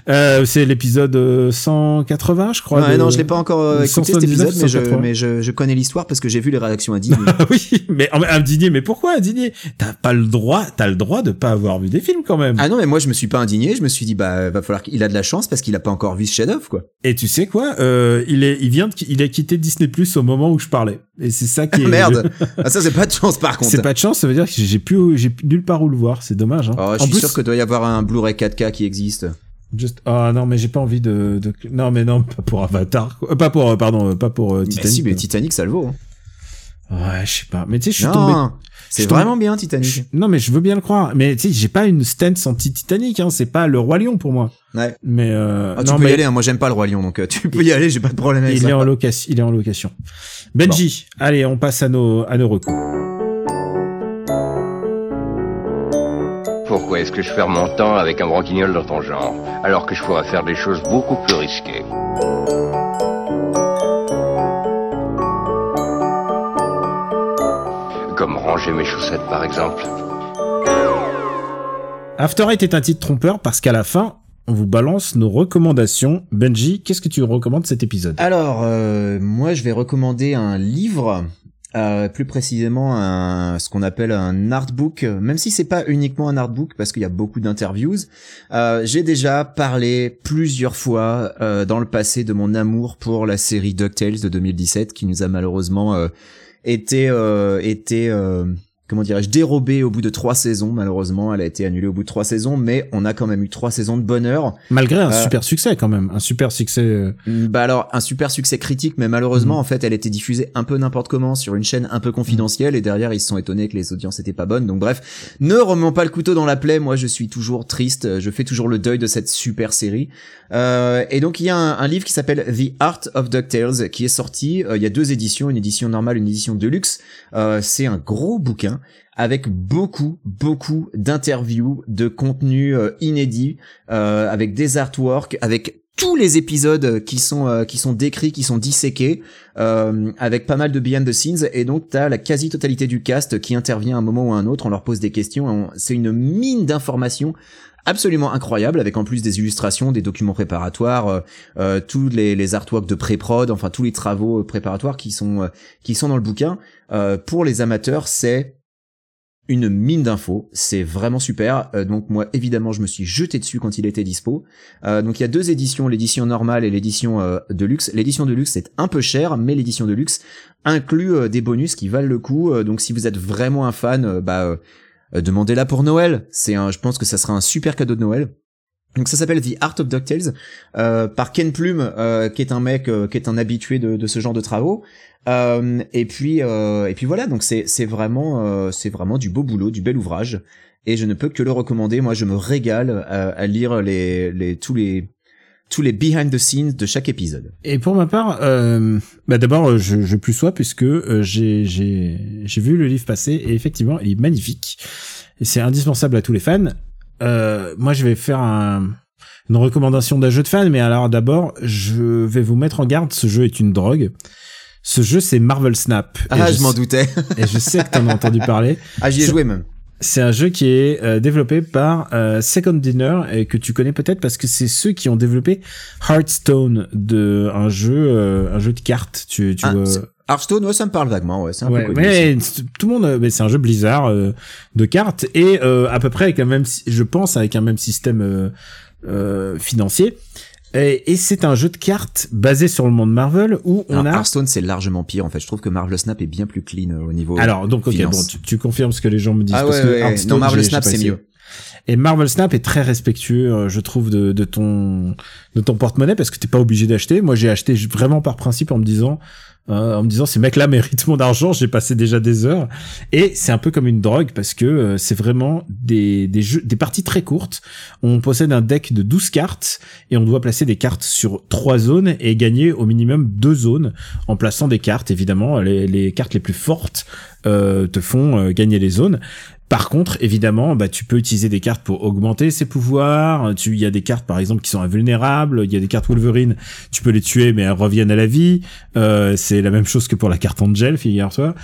Euh, c'est l'épisode euh, 180, je crois. De- non, je l'ai pas encore euh, écouté cet 179, épisode, mais je, 180. mais je, je connais l'histoire parce que j'ai vu les réactions à. Ah *laughs* oui, mais indigné. Mais pourquoi indigné T'as pas le droit. T'as le droit de pas avoir vu des films quand même. ah non, mais moi je me suis pas indigné, je me suis dit bah va falloir qu'il a de la chance parce qu'il a pas encore vu ce chef-d'œuvre quoi. Et tu sais quoi? Euh, Il est, il vient, de, il a quitté Disney Plus au moment où je parlais. Et c'est ça qui est. Merde. *laughs* ah, ça c'est pas de chance par contre. C'est pas de chance, ça veut dire que j'ai plus, j'ai nulle part où le voir. C'est dommage. Hein. Oh, je en suis plus, sûr que doit y avoir un Blu-ray 4K qui existe. Just... Ah non, mais j'ai pas envie de, de... Non, mais non, pas pour Avatar. quoi. Euh, pas pour, euh, pardon, euh, pas pour euh, Mais Titanic. si, mais. Titanic ça le vaut. hein. Ouais, je sais pas. Mais tu sais, je suis tombé. C'est vraiment bien Titanic. je- Non, mais je veux bien le croire. Mais tu sais, j'ai pas une stance anti-Titanic. Hein. C'est pas le roi lion pour moi. Ouais. Mais euh, Ah, tu non, peux mais y aller, hein, moi j'aime pas le roi lion donc euh, tu peux y aller, j'ai pas de problème avec il ça. est en location. Il est en location. Benji, allez, on passe à nos à nos recours. Pourquoi est-ce que je perds mon temps avec un branquignol dans ton genre, alors que je pourrais faire des choses beaucoup plus risquées? Ranger mes chaussettes par exemple. After Eight est un titre trompeur parce qu'à la fin, on vous balance nos recommandations. Benji, qu'est-ce que tu recommandes cet épisode? Alors, euh, moi, je vais recommander un livre, euh, plus précisément un, ce qu'on appelle un artbook, même si c'est pas uniquement un artbook parce qu'il y a beaucoup d'interviews. Euh, J'ai déjà parlé plusieurs fois euh, dans le passé de mon amour pour la série DuckTales de 2017 qui nous a malheureusement été euh, été euh, comment dirais-je dérobée au bout de trois saisons. Malheureusement, elle a été annulée au bout de trois saisons, mais on a quand même eu trois saisons de bonheur. Malgré un Euh, super succès quand même, un super succès. euh, Mm, Bah alors un super succès critique, mais malheureusement Mhm. en fait elle était diffusée un peu n'importe comment sur une chaîne un peu confidentielle et derrière ils se sont étonnés que les audiences étaient pas bonnes. Donc bref, ne remuons pas le couteau dans la plaie. Moi je suis toujours triste, je fais toujours le deuil de cette super série. Euh, et donc il y a un, un livre qui s'appelle The Art of DuckTales qui est sorti. Euh, il y a deux éditions, une édition normale, une édition deluxe. Euh, C'est un gros bouquin avec beaucoup, beaucoup d'interviews, de contenu euh, inédit, euh, avec des artworks, avec tous les épisodes qui sont euh, qui sont décrits, qui sont disséqués, euh, avec pas mal de behind the scenes, et donc t'as la quasi-totalité du cast qui intervient à un moment ou à un autre, on leur pose des questions, c'est une mine d'informations absolument incroyable, avec en plus des illustrations, des documents préparatoires, euh, euh, tous les, les artworks de pré-prod, enfin tous les travaux euh, préparatoires qui sont euh, qui sont dans le bouquin. Euh, pour les amateurs, c'est une mine d'infos, c'est vraiment super. Euh, donc moi évidemment je me suis jeté dessus quand il était dispo. Euh, donc il y a deux éditions, l'édition normale et l'édition euh, de luxe. L'édition de luxe c'est un peu cher, mais l'édition de luxe inclut euh, des bonus qui valent le coup. Donc si vous êtes vraiment un fan, bah demandez-la pour Noël. C'est je pense que ça sera un super cadeau de Noël. Donc ça s'appelle The Art of DuckTales euh, par Ken Plume, euh, qui est un mec euh, qui est un habitué de, de ce genre de travaux. Euh, et puis euh, et puis voilà, donc c'est c'est vraiment euh, c'est vraiment du beau boulot, du bel ouvrage. Et je ne peux que le recommander. Moi, je me régale à, à lire les les tous les tous les behind the scenes de chaque épisode. Et pour ma part, euh, bah d'abord, je, je plus sois puisque euh, j'ai j'ai j'ai vu le livre passer et effectivement, il est magnifique et c'est indispensable à tous les fans. Euh, moi, je vais faire un, une recommandation d'un jeu de fan, mais alors d'abord, je vais vous mettre en garde. Ce jeu est une drogue. Ce jeu, c'est Marvel Snap. Et Ah, je, m'en doutais. *laughs* Et je sais que t'en as entendu parler. Ah, j'y ai joué même. C'est un jeu qui est euh, développé par euh, Second Dinner et que tu connais peut-être parce que c'est ceux qui ont développé Hearthstone de un jeu euh, un jeu de cartes. Tu tu Ah, Hearthstone, ouais, ça me parle vaguement, ouais, c'est un Ouais, peu connu. mais tout le monde, euh, mais c'est un jeu Blizzard euh, de cartes et euh, à peu près avec un même, je pense avec un même système euh, euh, financier. Et, et c'est un jeu de cartes basé sur le monde Marvel où on Alors, a. Hearthstone, c'est largement pire, en fait. Je trouve que Marvel Snap est bien plus clean euh, au niveau. Alors donc ok finance. bon tu, tu confirmes ce que les gens me disent ah parce ouais, que non, Marvel Snap, c'est mieux. Et Marvel Snap est très respectueux, je trouve, de, de ton de ton porte-monnaie parce que t'es pas obligé d'acheter. Moi, j'ai acheté vraiment par principe en me disant euh, en me disant ces mecs-là méritent mon argent. J'ai passé déjà des heures et c'est un peu comme une drogue parce que euh, c'est vraiment des des jeux des parties très courtes. On possède un deck de 12 cartes et on doit placer des cartes sur trois zones et gagner au minimum deux zones en plaçant des cartes. Évidemment, les, cartes les plus fortes euh, te font euh, gagner les zones. Par contre, évidemment, bah, tu peux utiliser des cartes pour augmenter ses pouvoirs. Tu, il y a des cartes, par exemple, qui sont invulnérables. Il y a des cartes Wolverine, tu peux les tuer, mais elles reviennent à la vie. Euh, la même chose que pour la carte Angel, figure-toi.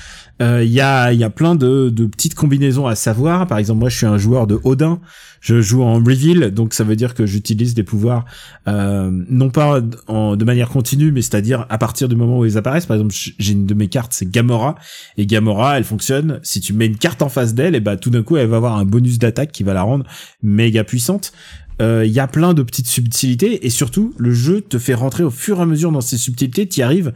Euh, Il y a, y a plein de, de petites combinaisons à savoir. Par exemple, moi, je suis un joueur de Odin. Je joue en reveal, donc ça veut dire que j'utilise des pouvoirs euh, non pas en, de manière continue, mais c'est-à-dire à partir du moment où ils apparaissent. Par exemple, j'ai une de mes cartes, c'est Gamora, et Gamora, elle fonctionne. Si tu mets une carte en face d'elle, et bah tout d'un coup, elle va avoir un bonus d'attaque qui va la rendre méga puissante. Euh, Il y a plein de petites subtilités et surtout le jeu te fait rentrer au fur et à mesure dans ces subtilités. T'y arrives,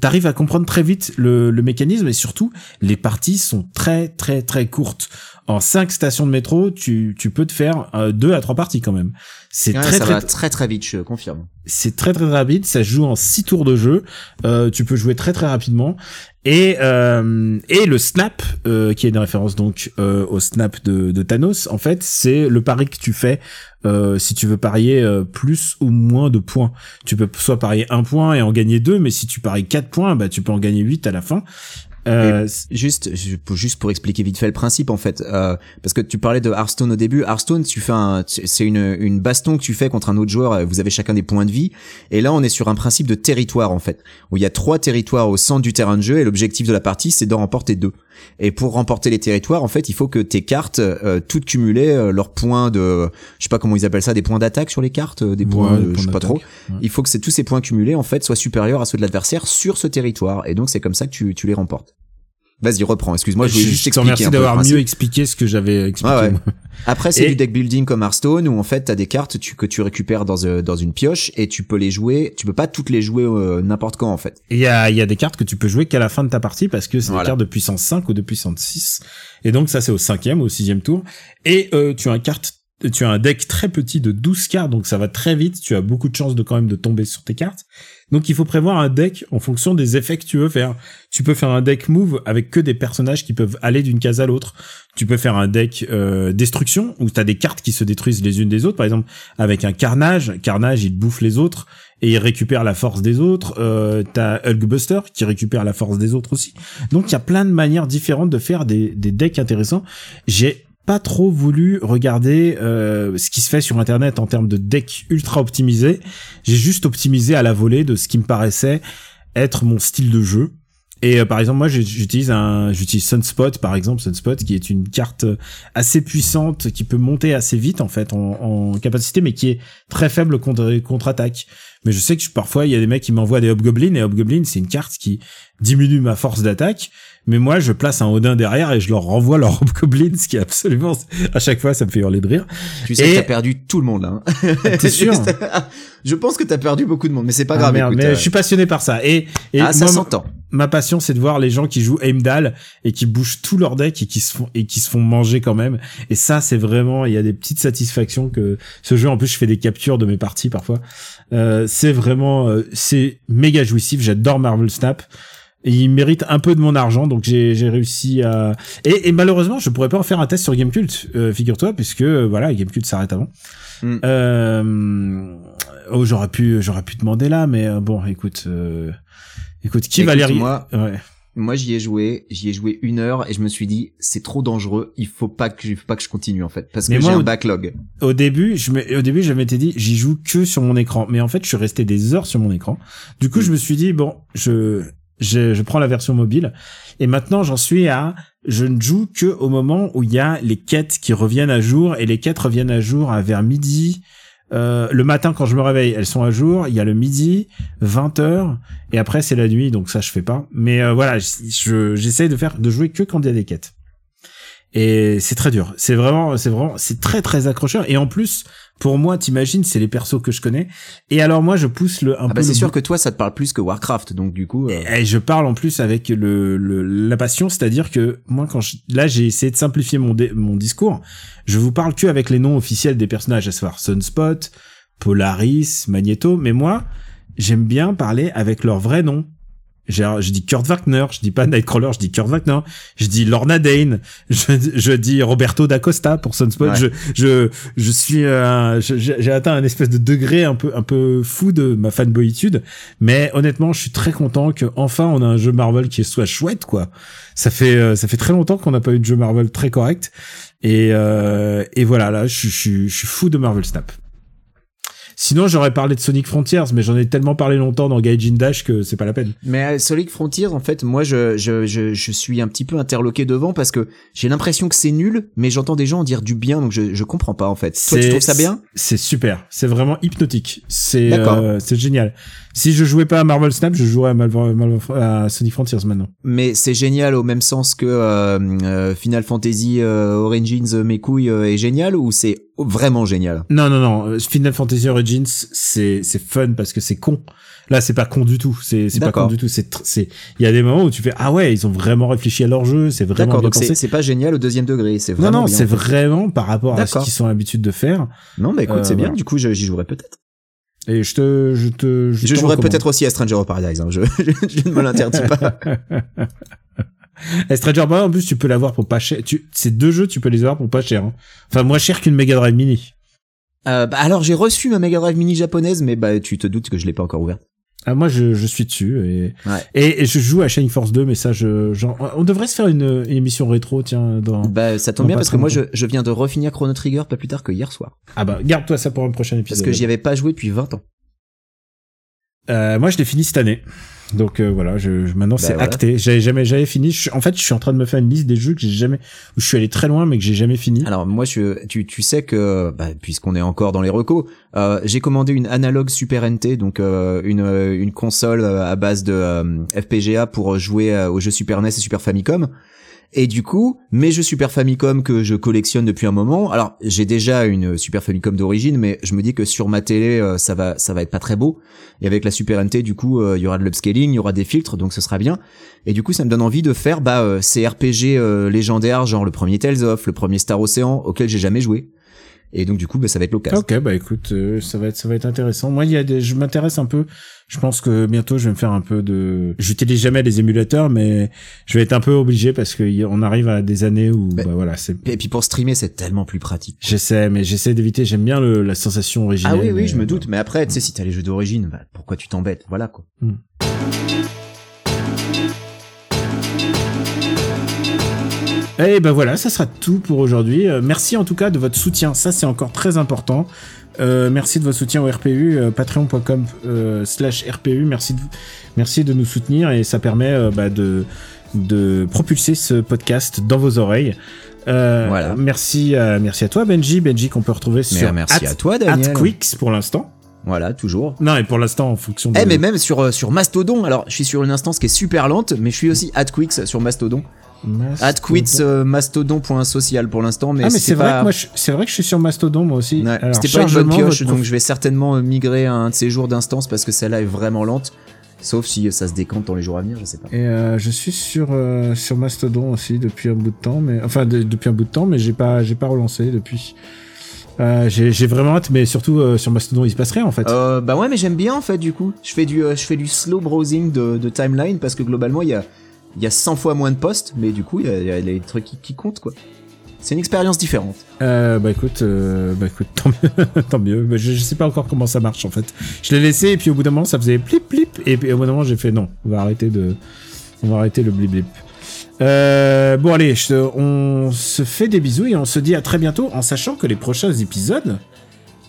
t'arrives à comprendre très vite le, le mécanisme et surtout les parties sont très très très courtes. En cinq stations de métro, tu, tu peux te faire euh, deux à trois parties quand même. C'est Ouais, très ça très va très très vite, je confirme. c'est très très rapide, ça se joue en six tours de jeu, euh, tu peux jouer très très rapidement et euh, et le snap euh, qui est une référence donc euh, au snap de, de Thanos en fait c'est le pari que tu fais euh, si tu veux parier euh, plus ou moins de points. Tu peux soit parier un point et en gagner deux, mais si tu paries quatre points, bah tu peux en gagner huit à la fin. Euh, Juste, juste pour expliquer vite fait le principe en fait, euh, parce que tu parlais de Hearthstone au début. Hearthstone, tu fais un, c'est une une baston que tu fais contre un autre joueur. euh, Vous avez chacun des points de vie. Et là, on est sur un principe de territoire en fait, où il y a trois territoires au centre du terrain de jeu et l'objectif de la partie, c'est d'en remporter deux. Et pour remporter les territoires, en fait, il faut que tes cartes, euh, toutes cumulées, euh, leurs points de, je sais pas comment ils appellent ça, des points d'attaque sur les cartes, euh, des points, Ouais, euh, des je sais pas trop. ouais. Il faut que tous ces points cumulés en fait soient supérieurs à ceux de l'adversaire sur ce territoire. Et donc c'est comme ça que tu, tu les remportes. Vas-y, reprends. Excuse-moi, je voulais juste te expliquer le d'avoir mieux expliqué ce que j'avais expliqué. Ouais. Après, c'est Et- du deck building comme Hearthstone où en fait t'as des cartes tu- que tu récupères dans, euh, dans une pioche et tu peux les jouer. Tu peux pas toutes les jouer euh, n'importe quand en fait. Il y a, y a des cartes que tu peux jouer qu'à la fin de ta partie parce que c'est Voilà. des cartes de puissance 5 ou de puissance 6. Et donc ça c'est au cinquième ou au sixième tour. Et euh, tu carte, tu as un deck très petit de 12 cartes, donc ça va très vite. Tu as beaucoup de chances de quand même de tomber sur tes cartes. Donc il faut prévoir un deck en fonction des effets que tu veux faire. Tu peux faire un deck move avec que des personnages qui peuvent aller d'une case à l'autre. Tu peux faire un deck euh, destruction où tu des cartes qui se détruisent les unes des autres. Par exemple, avec un carnage, carnage il bouffe les autres et il récupère la force des autres. Euh, t'as Hulkbuster qui récupère la force des autres aussi. Donc il y a plein de manières différentes de faire des, des decks intéressants. J'ai pas trop voulu regarder euh, ce qui se fait sur internet en termes de decks ultra optimisés. J'ai juste optimisé à la volée de ce qui me paraissait être mon style de jeu. Et euh, par exemple, moi, j'utilise un, j'utilise Sunspot, par exemple, Sunspot, qui est une carte assez puissante, qui peut monter assez vite en fait en, en capacité, mais qui est très faible contre contre-attaque. Mais je sais que je- parfois il y a des mecs qui m'envoient des Hobgoblins et Hobgoblin c'est une carte qui diminue ma force d'attaque. Mais moi, je place un Odin derrière et je leur renvoie leur *laughs* Hobgoblin, ce qui est absolument à chaque fois ça me fait hurler de rire. Tu sais Et- que t'as perdu tout le monde là. hein. T'es sûr *laughs* *laughs* Je pense que t'as perdu beaucoup de monde, mais c'est pas Ah, grave. merde, écoute, mais euh, je suis passionné par ça. Et, et ah, ça s'entend. Ma passion c'est de voir les gens qui jouent Heimdall et qui bougent tout leur deck et qui se font et qui se font manger quand même et ça c'est vraiment il y a des petites satisfactions que ce jeu en plus je fais des captures de mes parties parfois euh, c'est vraiment euh, c'est méga jouissif j'adore Marvel Snap Et il mérite un peu de mon argent, donc j'ai j'ai réussi à. Et, et malheureusement, je pourrais pas en faire un test sur Gamecult, euh, figure-toi, puisque euh, voilà, Gamecult s'arrête avant. Mm. Euh, oh, j'aurais pu, j'aurais pu demander là, mais euh, bon, écoute, euh, écoute, qui va Écoute, moi- Ouais. Moi, j'y ai joué, j'y ai joué une heure et je me suis dit, c'est trop dangereux, il faut pas que, faut pas que je continue en fait, parce Mais que j'ai un backlog. Au début, je me, au début, je m'étais dit, j'y joue que sur mon écran. Mais en fait, je suis resté des heures sur mon écran. Du coup, je me suis dit, bon, je, je, je prends la version mobile. Et maintenant, j'en suis à, je ne joue que au moment où il y a les quêtes qui reviennent à jour. Et les quêtes reviennent à jour à vers midi. Euh, le matin, quand je me réveille, elles sont à jour. Il y a le midi, 20 heures. Et après, c'est la nuit. Donc ça, je fais pas. Mais euh, voilà, je, j'essaie de faire, de jouer que quand il y a des quêtes. Et c'est très dur. C'est vraiment, c'est vraiment, c'est très très accrocheur. Et en plus, pour moi, t'imagines, c'est les persos que je connais. Et alors moi, je pousse le un Ah peu. bah c'est sûr que toi, ça te parle plus que Warcraft, donc du coup. euh, Et je parle en plus avec le, le la passion, c'est-à-dire que moi, quand je, là, j'ai essayé de simplifier mon dé- mon discours. Je vous parle que avec les noms officiels des personnages, à savoir Sunspot, Polaris, Magneto. Mais moi, j'aime bien parler avec leur vrai nom. Je dis Kurt Wagner, je dis pas Nightcrawler, je dis Kurt Wagner, je dis Lorna Dane, je, je dis Roberto da Costa pour Sunspot. Ouais. Je, je, je suis, j'ai atteint un espèce de degré un peu, un peu fou de ma fanboyitude. Mais honnêtement, je suis très content que enfin on a un jeu Marvel qui soit chouette, quoi. Ça fait, euh, ça fait très longtemps qu'on n'a pas eu de jeu Marvel très correct. Et, euh, et voilà, là, je, je, suis- je suis fou de Marvel Snap. Sinon, j'aurais parlé de Sonic Frontiers, mais j'en ai tellement parlé longtemps dans Gaijin Dash que c'est pas la peine. Mais euh, Solid Frontiers, en fait, moi, je, je, je, je suis un petit peu interloqué devant parce que j'ai l'impression que c'est nul, mais j'entends des gens en dire du bien, donc je, je comprends pas en fait. Toi, tu trouves ça bien? C'est super. C'est vraiment hypnotique. C'est euh, c'est génial. Si je jouais pas à Marvel Snap, je jouerais à, Marvel- Marvel- à Sonic Frontiers maintenant. Mais c'est génial au même sens que euh, euh, Final Fantasy euh, Origins, mes couilles est génial ou c'est vraiment génial? Non, non, non. Final Fantasy Origins, c'est c'est fun parce que c'est con. Là, c'est pas con du tout. C'est c'est pas con du tout. C'est c'est. Il y a des moments où tu fais ah ouais, ils ont vraiment réfléchi à leur jeu. C'est vraiment D'accord, donc c'est pas génial au deuxième degré, c'est Non, vraiment non, bien. c'est vraiment par rapport à ce qu'ils sont habitués de faire. Non, mais écoute, Euh, c'est bien. voilà. Du coup, j'y jouerai peut-être. Et je te, je te, Je, te jouerai peut-être aussi à Stranger of Paradise. Hein. Je, *laughs* je ne me l'interdis pas. *laughs* Et Stranger Ball, en plus, tu peux l'avoir pour pas cher. Tu, ces deux jeux, tu peux les avoir pour pas cher. hein. Enfin, moins cher qu'une Mega Drive Mini. Euh, bah, alors j'ai reçu ma Mega Drive Mini japonaise, mais bah tu te doutes que je l'ai pas encore ouverte. Ah, moi, je, je suis dessus et, Ouais. et, et je joue à Shining Force 2, mais ça, je, genre, on devrait se faire une, une émission rétro, tiens, dans. Bah ça tombe bien parce que moi je, je viens de refinir Chrono Trigger pas plus tard que hier soir. Ah bah, garde-toi ça pour un prochain Parce épisode. que j'y avais pas joué depuis 20 ans. Euh, moi, je l'ai fini cette année. Donc euh, voilà, je, je- maintenant c'est voilà. acté. J'avais jamais, j'avais fini. Je en fait, je suis en train de me faire une liste des jeux que j'ai jamais, où je suis allé très loin, mais que j'ai jamais fini. Alors moi je, tu, tu sais que bah, puisqu'on est encore dans les recos, euh, j'ai commandé une analogue Super NT, donc euh, une, une console euh, à base de euh, FPGA pour jouer euh, aux jeux Super NES et Super Famicom. Et du coup, mes jeux Super Famicom que je collectionne depuis un moment, alors j'ai déjà une Super Famicom d'origine, mais je me dis que sur ma télé euh, ça va ça va être pas très beau. Et avec la Super NT, du coup, euh, il y aura de l'upscaling, il y aura des filtres, donc ce sera bien. Et du coup, ça me donne envie de faire bah, euh, ces RPG légendaires, genre le premier Tales of, le premier Star Ocean, auquel j'ai jamais joué. Et donc du coup, bah, ça va être l'occasion. Ok, bah écoute, euh, ça va être, ça va être intéressant. Moi, il y a des, je m'intéresse un peu. Je pense que bientôt, je vais me faire un peu de. J'utilise jamais les émulateurs, mais je vais être un peu obligé parce que y- on arrive à des années où, Mais- bah voilà, c'est. Et puis pour streamer, c'est tellement plus pratique. J'essaie, mais j'essaie d'éviter. J'aime bien le, la sensation originelle. Ah oui, oui, je me euh, doute. Mais après, tu sais, si t'as les jeux d'origine, bah, pourquoi tu t'embêtes? Voilà quoi. Et ben voilà, ça sera tout pour aujourd'hui. Euh, merci en tout cas de votre soutien, ça c'est encore très important. Euh, merci de votre soutien au RPU, euh, patreon.com slash RPU. Merci de, merci de nous soutenir et ça permet bah, de, de propulser ce podcast dans vos oreilles. Voilà. Merci, merci à toi Benji, Benji qu'on peut retrouver sur merci at- à toi, Daniel. @quicks pour l'instant. Voilà, toujours. Non, et pour l'instant en fonction de. Eh mais même sur euh, sur Mastodon. Alors, je suis sur une instance qui est super lente, mais je suis aussi @quicks sur Mastodon. @quits euh, mastodon.social pour l'instant, mais ah mais c'est vrai que moi je- c'est vrai que je suis sur Mastodon moi aussi. Ouais, Alors, C'était pas une bonne pioche, donc je vais certainement euh, migrer à un de ces jours d'instance parce que celle-là est vraiment lente. Sauf si ça se décante dans les jours à venir, je sais pas. Et euh, je suis sur euh, sur Mastodon aussi depuis un bout de temps, mais enfin de- depuis un bout de temps, mais j'ai pas j'ai pas relancé depuis. Euh, j'ai j'ai vraiment hâte, mais surtout euh, sur Mastodon, il se passe rien en fait. Euh, bah ouais, mais j'aime bien en fait du coup. Je fais du, euh, je fais du slow browsing de, de timeline parce que globalement il y a, il y a 100 fois moins de posts, mais du coup il y a, il les trucs qui, comptent quoi. C'est une expérience différente. Euh, bah écoute, euh, bah écoute, tant mieux, *laughs* tant mieux. Bah, je, je sais pas encore comment ça marche en fait. Je l'ai laissé et puis au bout d'un moment ça faisait plip plip et puis au bout d'un moment j'ai fait non, on va arrêter de, on va arrêter le blip blip. Euh, bon allez, on se fait des bisous et on se dit à très bientôt en sachant que les prochains épisodes,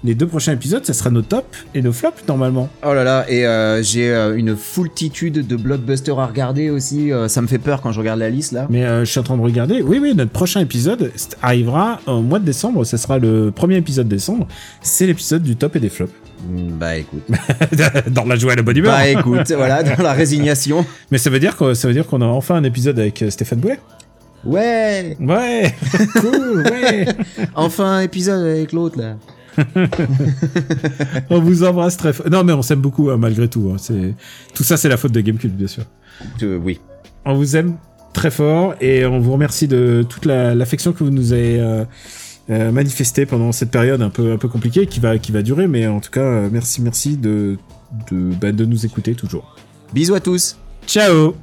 les deux prochains épisodes, ça sera nos tops et nos flops normalement. Oh là là, et euh, j'ai euh, une foultitude de blockbusters à regarder aussi. euh, ça me fait peur quand je regarde la liste là. Mais je suis en train de regarder. Oui, oui, notre prochain épisode arrivera au mois de décembre. Ça sera le premier épisode de décembre. C'est l'épisode du top et des flops. Mm, Bah écoute. *laughs* dans la joie et la bonne humeur. bah écoute, voilà, dans la résignation. *laughs* Mais ça veut dire que ça veut dire qu'on a enfin un épisode avec Stéphane Boulet. Ouais, Ouais, *laughs* cool, ouais. enfin un épisode avec l'autre là. *laughs* On vous embrasse très fort. Non, mais on s'aime beaucoup hein, malgré tout. hein. C'est tout ça, c'est la faute de Gamecube, bien sûr. Euh, oui. On vous aime très fort et on vous remercie de toute la- l'affection que vous nous avez euh, euh, manifestée pendant cette période un peu un peu compliquée qui va qui va durer. Mais en tout cas, euh, merci merci de de bah, de nous écouter toujours. Bisous à tous. Ciao.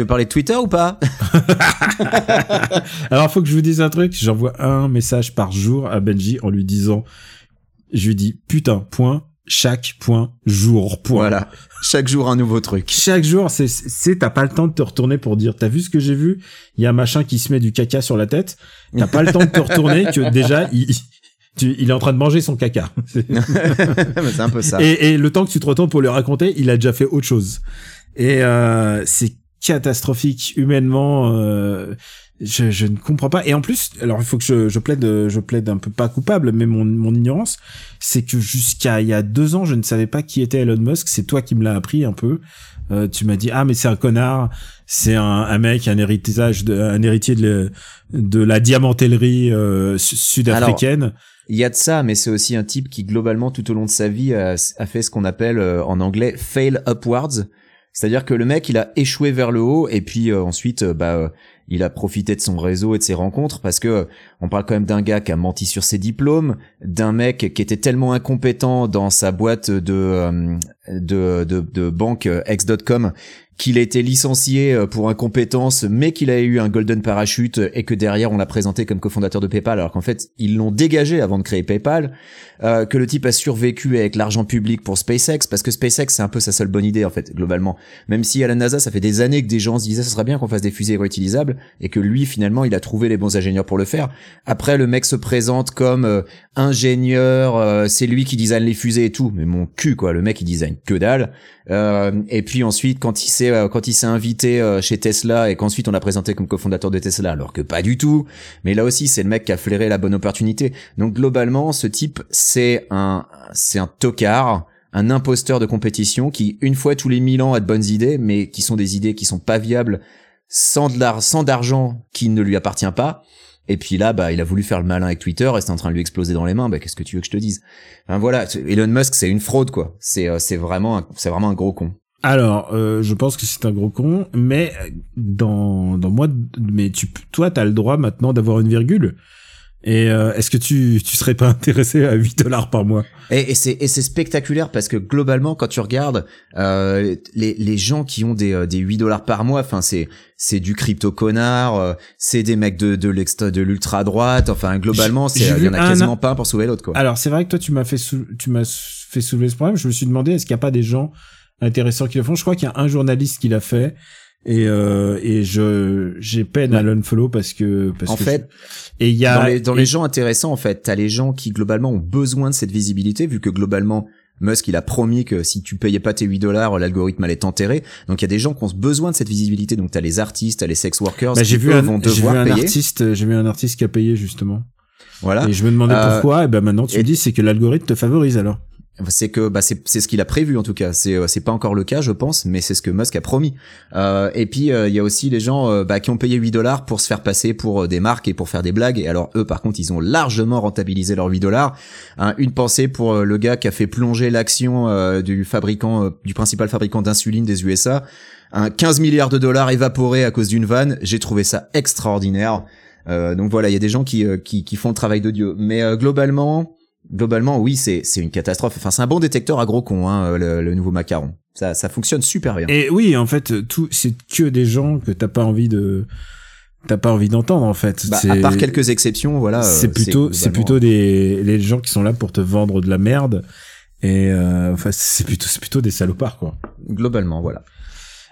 Tu veux parler de Twitter ou pas *laughs* alors, faut que je vous dise un truc. J'envoie un message par jour à Benji en lui disant, je lui dis putain point chaque point jour point. Voilà. Chaque jour un nouveau truc. Chaque jour, c'est, c'est, t'as pas le temps de te retourner pour dire, t'as vu ce que j'ai vu? Il y a un machin qui se met du caca sur la tête. T'as pas le temps de te retourner que déjà, il, tu- il est en train de manger son caca. *laughs* C'est un peu ça. Et, et le temps que tu te retournes pour lui raconter, il a déjà fait autre chose. Et euh, c'est catastrophique humainement. euh, je, je ne comprends pas. Et en plus, alors il faut que je, je plaide, je plaide un peu pas coupable, mais mon, mon ignorance, c'est que jusqu'à il y a deux ans, je ne savais pas qui était Elon Musk. C'est toi qui me l'as appris un peu. Euh, tu m'as dit ah mais c'est un connard, c'est un, un mec, un héritage, de, un héritier de, de la diamantellerie euh, su- sud-africaine. Il y a de ça, mais c'est aussi un type qui globalement tout au long de sa vie a, a fait ce qu'on appelle euh, en anglais fail upwards. C'est-à-dire que le mec, il a échoué vers le haut et puis euh, ensuite, euh, bah, euh, il a profité de son réseau et de ses rencontres parce que on parle quand même d'un gars qui a menti sur ses diplômes, d'un mec qui était tellement incompétent dans sa boîte de de, de, de banque ex.com qu'il a été licencié euh, pour incompétence, mais qu'il a eu un golden parachute et que derrière on l'a présenté comme cofondateur de PayPal, alors qu'en fait ils l'ont dégagé avant de créer PayPal, euh, que le type a survécu avec l'argent public pour SpaceX, parce que SpaceX c'est un peu sa seule bonne idée en fait globalement. Même si à la NASA ça fait des années que des gens se disaient ça serait bien qu'on fasse des fusées réutilisables et que lui finalement il a trouvé les bons ingénieurs pour le faire. Après le mec se présente comme euh, ingénieur, euh, c'est lui qui design les fusées et tout, mais mon cul quoi, le mec il design que dalle. Euh, et puis ensuite, quand il s'est euh, quand il s'est invité euh, chez Tesla et qu'ensuite on l'a présenté comme cofondateur de Tesla, alors que pas du tout. Mais là aussi, c'est le mec qui a flairé la bonne opportunité. Donc globalement, ce type, c'est un c'est un tocard, un imposteur de compétition qui une fois tous les mille ans a de bonnes idées, mais qui sont des idées qui sont pas viables sans de sans d'argent qui ne lui appartient pas. Et puis là, bah, il a voulu faire le malin avec Twitter et c'est en train de lui exploser dans les mains. Bah, qu'est-ce que tu veux que je te dise? Enfin voilà, Elon Musk, c'est une fraude quoi. C'est euh, c'est vraiment c'est vraiment un gros con. Alors, euh, je pense que c'est un gros con, mais dans dans moi, mais tu, toi, t'as le droit maintenant d'avoir une virgule. Et euh, est-ce que tu tu serais pas intéressé à 8 dollars par mois? Et, et c'est et c'est spectaculaire parce que globalement quand tu regardes euh, les les gens qui ont des euh, des 8 dollars par mois, enfin c'est c'est du crypto connard, euh, c'est des mecs de de l'extra de l'ultra droite, enfin globalement c'est il y en a un- quasiment pas un pour sauver l'autre quoi. Alors c'est vrai que toi tu m'as fait sou- tu m'as fait soulever ce problème. Je me suis demandé est-ce qu'il n'y a pas des gens intéressants qui le font? Je crois qu'il y a un journaliste qui l'a fait et euh, et je j'ai peine à l'unfollow parce que parce En que fait, je- et il y a dans les dans et- les gens intéressants en fait, t'as les gens qui globalement ont besoin de cette visibilité vu que globalement Musk il a promis que si tu payais pas tes 8 dollars, l'algorithme allait t'enterrer. Donc il y a des gens qui ont besoin de cette visibilité. Donc t'as les artistes, t'as les sex workers bah, j'ai vu un vont j'ai vu un payer. artiste j'ai vu un artiste qui a payé justement. Voilà. Et je me demandais Euh, pourquoi et ben maintenant tu et- me dis c'est que l'algorithme te favorise alors. C'est que bah c'est ce qu'il a prévu en tout cas. C'est euh, c'est pas encore le cas je pense mais c'est ce que Musk a promis. Euh, et puis euh, il y a aussi les gens euh, bah, qui ont payé 8 dollars pour se faire passer pour des marques et pour faire des blagues. Et alors eux par contre ils ont largement rentabilisé leurs 8 dollars. Hein, une pensée pour le gars qui a fait plonger l'action du fabricant du principal fabricant d'insuline des USA un 15 milliards de dollars évaporés à cause d'une vanne. J'ai trouvé ça extraordinaire. Donc voilà il y a des gens qui, qui qui font le travail de Dieu mais globalement globalement, oui, c'est c'est une catastrophe. Enfin, c'est un bon détecteur à gros con, hein, le, le nouveau macaron. Ça ça fonctionne super bien. Et oui en fait tout c'est que des gens que t'as pas envie de t'as pas envie d'entendre en fait. Bah, à part quelques exceptions, voilà. euh, c'est plutôt c'est plutôt des les gens qui sont là pour te vendre de la merde et euh, enfin c'est plutôt c'est plutôt des salopards quoi globalement, voilà.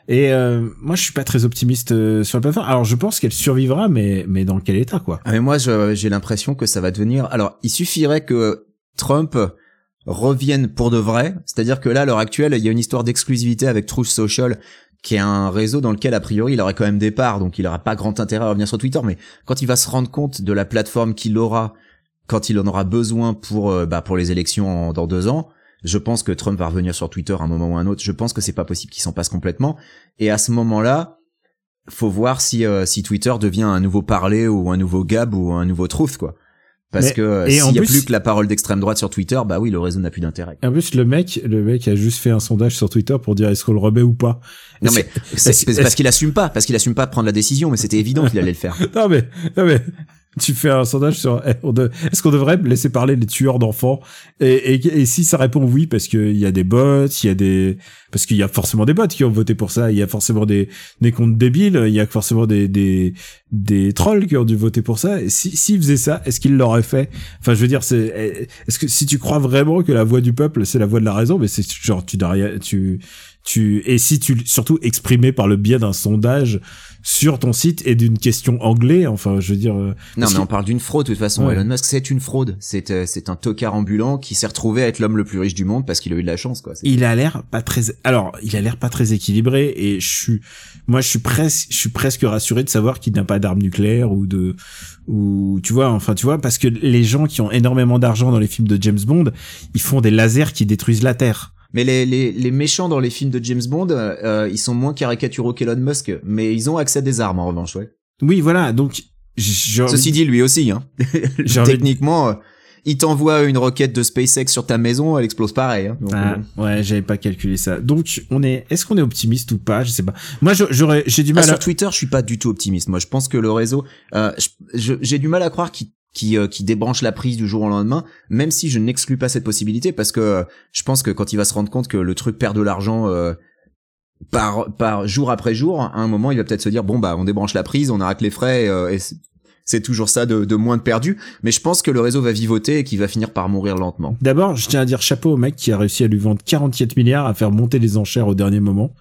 et euh, moi je suis pas très optimiste euh, sur la plateforme alors je pense qu'elle survivra mais mais dans quel état quoi? Ah, mais moi, j'ai l'impression que ça va devenir. Alors, il suffirait que Trump revienne pour de vrai. C'est-à-dire que là, à l'heure actuelle, il y a une histoire d'exclusivité avec Truth Social, qui est un réseau dans lequel, a priori, il aurait quand même des parts, donc il aura pas grand intérêt à revenir sur Twitter. Mais quand il va se rendre compte de la plateforme qu'il aura, quand il en aura besoin pour, euh, bah, pour les élections dans deux ans, je pense que Trump va revenir sur Twitter à un moment ou un autre. Je pense que c'est pas possible qu'il s'en passe complètement. Et à ce moment-là, faut voir si euh, si Twitter devient un nouveau parler ou un nouveau Gab ou un nouveau Truth quoi. Parce Mais- que euh, s'il y a plus- que la parole d'extrême droite sur Twitter, bah oui, le réseau n'a plus d'intérêt. En plus le mec le mec a juste fait un sondage sur Twitter pour dire est-ce qu'on le remet ou pas Non mais c'est parce qu'il assume pas, parce qu'il assume pas de prendre la décision, mais c'était évident qu'il allait le faire. *laughs* non mais non mais tu fais un sondage sur eh, est-ce qu'on devrait laisser parler les tueurs d'enfants? Et, et, si ça répond oui parce qu'il y a des bots il y a des parce qu'il y a forcément des bots qui ont voté pour ça il y a forcément des des comptes débiles il y a forcément des des des trolls qui ont dû voter pour ça. Et si s'ils faisaient ça est-ce qu'ils l'auraient fait? Enfin je veux dire c'est eh, est-ce que si tu crois vraiment que la voix du peuple c'est la voix de la raison mais c'est genre tu tu tu et si tu surtout exprimé par le biais d'un sondage sur ton site et d'une question anglais enfin je veux dire euh, Non mais que- on parle d'une fraude de toute façon. Ouais. Elon Musk c'est une fraude. C'est euh, c'est un tocard ambulant qui s'est retrouvé à être l'homme le plus riche du monde parce qu'il a eu de la chance quoi. Il a l'air pas très alors il a l'air pas très équilibré et je suis moi je suis presque je suis presque rassuré de savoir qu'il n'a pas d'armes nucléaires ou de ou tu vois enfin tu vois parce que les gens qui ont énormément d'argent dans les films de James Bond ils font des lasers qui détruisent la terre Mais les, les, les méchants dans les films de James Bond, euh, euh, ils sont moins caricaturaux qu'Elon Musk, mais ils ont accès à des armes en revanche, ouais. oui voilà donc envie- Ceci dit, lui aussi, hein. *laughs* Envie Techniquement, euh, il t'envoie une roquette de SpaceX sur ta maison, elle explose pareil. Hein. Donc, Ah, euh, ouais, j'avais pas calculé ça. Donc, on est, est-ce qu'on est optimiste ou pas? Je sais pas. Moi, j'aurais, j'ai du ah, mal à. sur Twitter, je suis pas du tout optimiste. Moi, je pense que le réseau, euh, j'ai du mal à croire qu'il qui, euh, qui débranche la prise du jour au lendemain, même si je n'exclus pas cette possibilité, parce que euh, je pense que quand il va se rendre compte que le truc perd de l'argent euh, par par jour après jour, à un moment, il va peut-être se dire bon bah on débranche la prise, on arrête les frais, euh, et c'est- c'est toujours ça de, de moins de perdu. Mais je pense que le réseau va vivoter et qu'il va finir par mourir lentement. D'abord, je tiens à dire chapeau au mec qui a réussi à lui vendre 47 milliards à faire monter les enchères au dernier moment.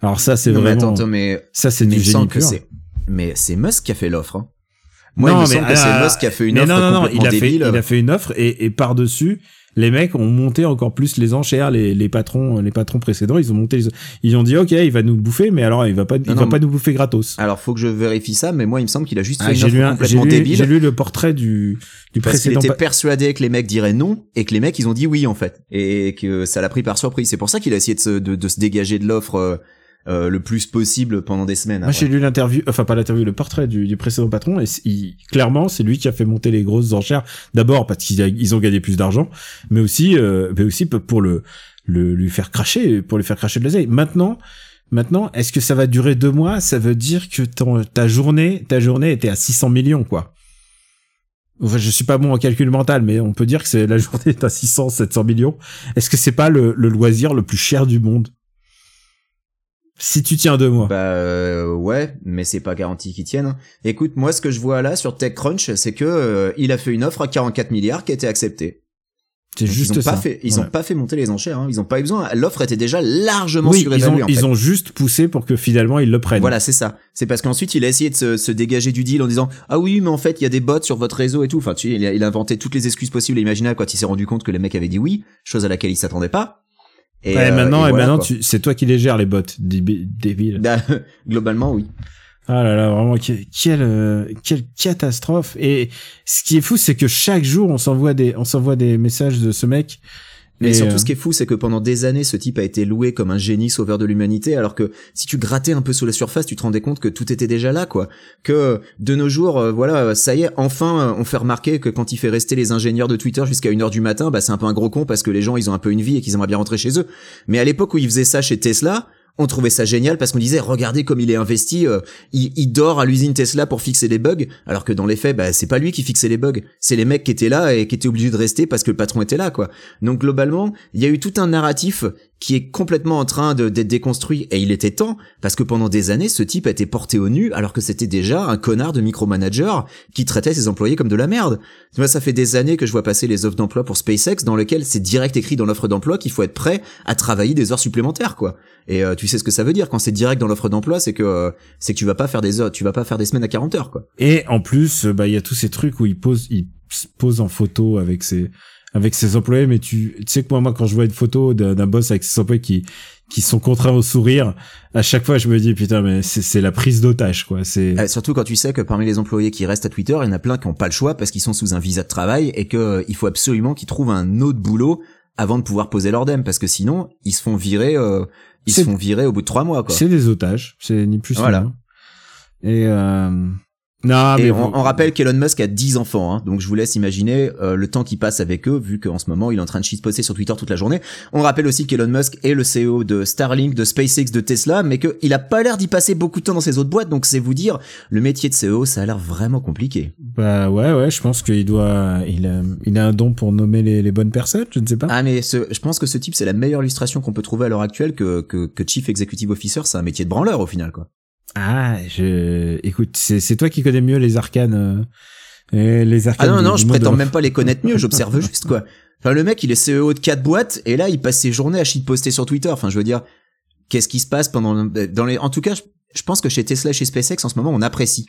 Alors ça, c'est Non, mais vraiment. attends, mais ça, c'est du génie que c'est mais c'est Musk qui a fait l'offre. Hein. Moi, Non, il me mais, semble que c'est euh, Musk qui a fait une offre non, non, non, il a fait, il a fait une offre et, et par dessus, les mecs ont monté encore plus les enchères. Les, les patrons, les patrons précédents, ils ont monté. Les... Ils ont dit, ok, il va nous bouffer, mais alors il va pas, il Non, va non, pas nous bouffer gratos. Alors, faut que je vérifie ça, mais moi, il me semble qu'il a juste Ah, fait une offre lu, un- complètement lu, débile. j'ai lu le portrait du, du Parce précédent. était pa- persuadé que les mecs diraient non et que les mecs ils ont dit oui en fait et que ça l'a pris par surprise. C'est pour ça qu'il a essayé de se, de, de se dégager de l'offre euh, le plus possible pendant des semaines. Moi, j'ai lu l'interview, enfin pas l'interview, le portrait du, du précédent patron, et il- clairement, c'est lui qui a fait monter les grosses enchères. D'abord parce qu'ils ont gagné plus d'argent, mais aussi, euh, mais aussi pour le, le lui faire cracher, pour lui faire cracher de l'oseille. Maintenant, maintenant, est-ce que ça va durer deux mois? Ça veut dire que ton, ta journée, ta journée était à 600 millions, quoi. Enfin, je suis pas bon en calcul mental, mais on peut dire que c'est la *laughs* journée est à 600, 700 millions. Est-ce que c'est pas le, le loisir le plus cher du monde? Si tu tiens deux mois. Bah euh, ouais, mais c'est pas garanti qu'ils tiennent. Écoute, moi ce que je vois là sur TechCrunch, c'est que euh, il a fait une offre à 44 milliards qui a été acceptée. c'est juste ils ont ça. pas fait, ils ont pas fait monter les enchères. Hein. Ils ont pas eu besoin. L'offre était déjà largement Oui, ils surévaluée. ont, en ils ont juste poussé pour que finalement ils le prennent. Voilà, c'est ça. C'est parce qu'ensuite il a essayé de se, se dégager du deal en disant ah oui mais en fait il y a des bots sur votre réseau et tout. Enfin tu sais, il a, il a inventé toutes les excuses possibles et imaginables quand il s'est rendu compte que les mecs avaient dit oui, chose à laquelle il s'attendait pas. Et, Ouais, euh, maintenant, et et voilà, maintenant, tu, c'est toi qui les gères les bots, débi- débile. Bah, *laughs* globalement oui. Ah là là, vraiment, que- quelle, euh, quelle catastrophe. Et ce qui est fou, c'est que chaque jour, on s'envoie des, on s'envoie des messages de ce mec. Mais Et, surtout, euh, ce qui est fou, c'est que pendant des années, ce type a été loué comme un génie sauveur de l'humanité, alors que si tu grattais un peu sous la surface, tu te rendais compte que tout était déjà là, quoi. Que de nos jours, euh, voilà, ça y est, enfin, euh, on fait remarquer que quand il fait rester les ingénieurs de Twitter jusqu'à une heure du matin, bah c'est un peu un gros con parce que les gens, ils ont un peu une vie et qu'ils aimeraient bien rentrer chez eux. Mais à l'époque où il faisait ça chez Tesla, on trouvait ça génial parce qu'on disait regardez comme il est investi, euh, il, il dort à l'usine Tesla pour fixer les bugs, alors que dans les faits, bah c'est pas lui qui fixait les bugs, c'est les mecs qui étaient là et qui étaient obligés de rester parce que le patron était là, quoi. Donc globalement, il y a eu tout un narratif qui est complètement en train d'être déconstruit et il était temps parce que pendant des années, ce type a été porté au nu alors que c'était déjà un connard de micromanager qui traitait ses employés comme de la merde. Tu vois, ça fait des années que je vois passer les offres d'emploi pour SpaceX dans lesquelles c'est direct écrit dans l'offre d'emploi qu'il faut être prêt à travailler des heures supplémentaires, quoi. Et euh, tu sais ce que ça veut dire quand c'est direct dans l'offre d'emploi, c'est que euh, c'est que tu vas pas faire des heures, tu vas pas faire des semaines à 40 heures, quoi. Et en plus, euh, bah, il y a tous ces trucs où il pose, il se pose en photo avec ses, avec ses employés, mais tu, tu sais que moi, moi, quand je vois une photo d'un boss avec ses employés qui, qui sont contraints au sourire, à chaque fois, je me dis, putain, mais c'est la prise d'otage, quoi. C'est, Euh, surtout quand tu sais que parmi les employés qui restent à Twitter, il y en a plein qui ont pas le choix parce qu'ils sont sous un visa de travail et que euh, il faut absolument qu'ils trouvent un autre boulot avant de pouvoir poser leur dème parce que sinon ils se font virer, euh, ils se font virer au bout de trois mois, quoi. c'est des otages. C'est ni plus ni Voilà. moins. Et, euh, non, Et mais on, vous- on rappelle qu'Elon Musk a 10 enfants, hein, donc je vous laisse imaginer euh, le temps qu'il passe avec eux, vu qu'en ce moment il est en train de shitposter sur Twitter toute la journée. On rappelle aussi qu'Elon Musk est le CEO de Starlink, de SpaceX, de Tesla, mais qu'il a pas l'air d'y passer beaucoup de temps dans ses autres boîtes, donc c'est vous dire, le métier de CEO, ça a l'air vraiment compliqué. Bah ouais, ouais, je pense qu'il doit, il a, il a un don pour nommer les, les bonnes personnes, je ne sais pas. Ah mais ce, je pense que ce type c'est la meilleure illustration qu'on peut trouver à l'heure actuelle que, que, que Chief Executive Officer, c'est un métier de branleur au final quoi. Ah, je, écoute, c'est, c'est toi qui connais mieux les arcanes, euh, les Ah arcanes. non du- non, du je prétends même pas les connaître mieux, j'observe juste quoi. Enfin le mec il est CEO de quatre boîtes et là il passe ses journées à shitposter sur Twitter. Enfin je veux dire, qu'est-ce qui se passe pendant dans les en tout cas je, je pense que chez Tesla chez SpaceX en ce moment on apprécie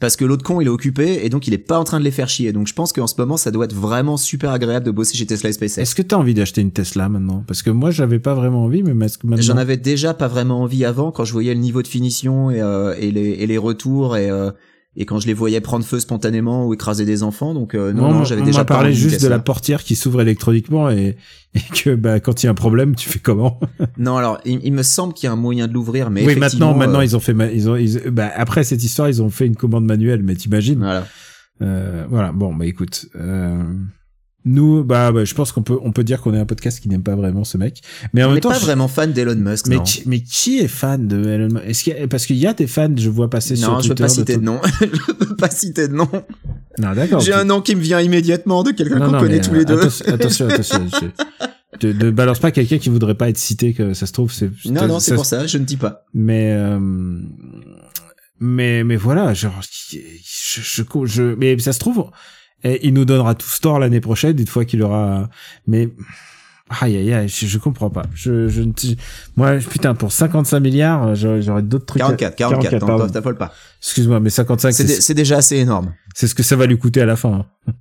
parce que l'autre con il est occupé et donc il est pas en train de les faire chier. Donc je pense qu'en ce moment ça doit être vraiment super agréable de bosser chez Tesla et SpaceX. Est-ce que t'as envie d'acheter une Tesla maintenant? Parce que moi, j'avais pas vraiment envie, mais maintenant... J'en avais déjà pas vraiment envie avant quand je voyais le niveau de finition et, euh, et, les, et les retours et, euh, et quand je les voyais prendre feu spontanément ou écraser des enfants. Donc euh, non, non, on- j'avais déjà parlé juste de la portière qui s'ouvre électroniquement et, *laughs* et que bah quand il y a un problème, tu fais comment? *laughs* Non, alors il, il me semble qu'il y a un moyen de l'ouvrir, mais Oui, effectivement, maintenant, maintenant euh, ils ont fait, ils ont, ils- bah après cette histoire, ils ont fait une commande manuelle, mais t'imagines? Voilà. Euh, Voilà. Bon, bah écoute, euh, nous, bah, bah, je pense qu'on peut, on peut dire qu'on est un podcast qui n'aime pas vraiment ce mec, mais en On même temps, pas je- vraiment fan d'Elon Musk, mais non. qui, mais qui est fan de Elon Musk? Est-ce qu'il a- parce qu'il y a des fans, je vois passer sur Non, je Twitter. peux pas citer de de nom. *laughs* je peux pas citer de nom. Non, d'accord. J'ai tu- un nom qui me vient immédiatement de quelqu'un Non, qu'on non, connaît mais, tous les deux. Attention, attention, attention. *laughs* je- Ne, balance pas quelqu'un qui voudrait pas être cité, que ça se trouve, c'est. non, non, c'est pour ça, je ne dis pas. Mais, euh, mais, mais voilà, genre, je, je, je- mais ça se trouve, eh, il nous donnera tout tort l'année prochaine, une fois qu'il aura, mais, aïe, aïe, aïe, je, je comprends pas. Je, je, ne- moi, putain, pour 55 milliards, j'aurais d'autres trucs. à- 44, 44, t'en- pardon. t'affole pas. Excuse-moi, mais 55, C'est c'est dé- c'est déjà assez énorme. c'est ce que ça va lui coûter à la fin. hein.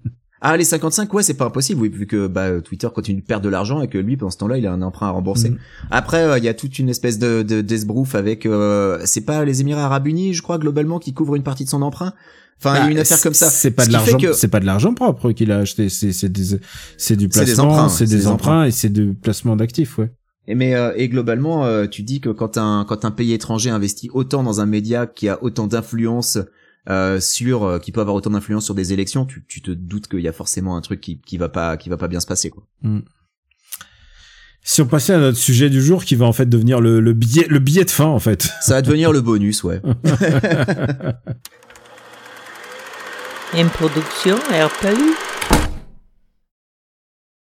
Ah, les 55, ouais, c'est pas impossible, oui, vu que bah, Twitter continue de perdre de l'argent et que lui, pendant ce temps-là, il a un emprunt à rembourser. Mhm. Après, euh, il y a toute une espèce de, de d'esbrouf avec, euh, c'est pas les Émirats Arabes Unis, je crois, globalement, qui couvrent une partie de son emprunt. Enfin, il y a Bah, une affaire comme ça. C'est pas Ce de qui fait l'argent, que- c'est pas de l'argent propre qu'il a acheté. C'est c'est des c'est du placement, c'est des, des emprunts et c'est du placement d'actifs, ouais. Et mais euh, et globalement, euh, tu dis que quand un quand un pays étranger investit autant dans un média qui a autant d'influence euh, sur euh, qui peut avoir autant d'influence sur des élections, tu, tu te doutes qu'il y a forcément un truc qui qui va pas qui va pas bien se passer quoi. Si on passait à notre sujet du jour, qui va en fait devenir le, le billet le billet de fin en fait. Ça va devenir le bonus, ouais. *laughs* Une production RPU.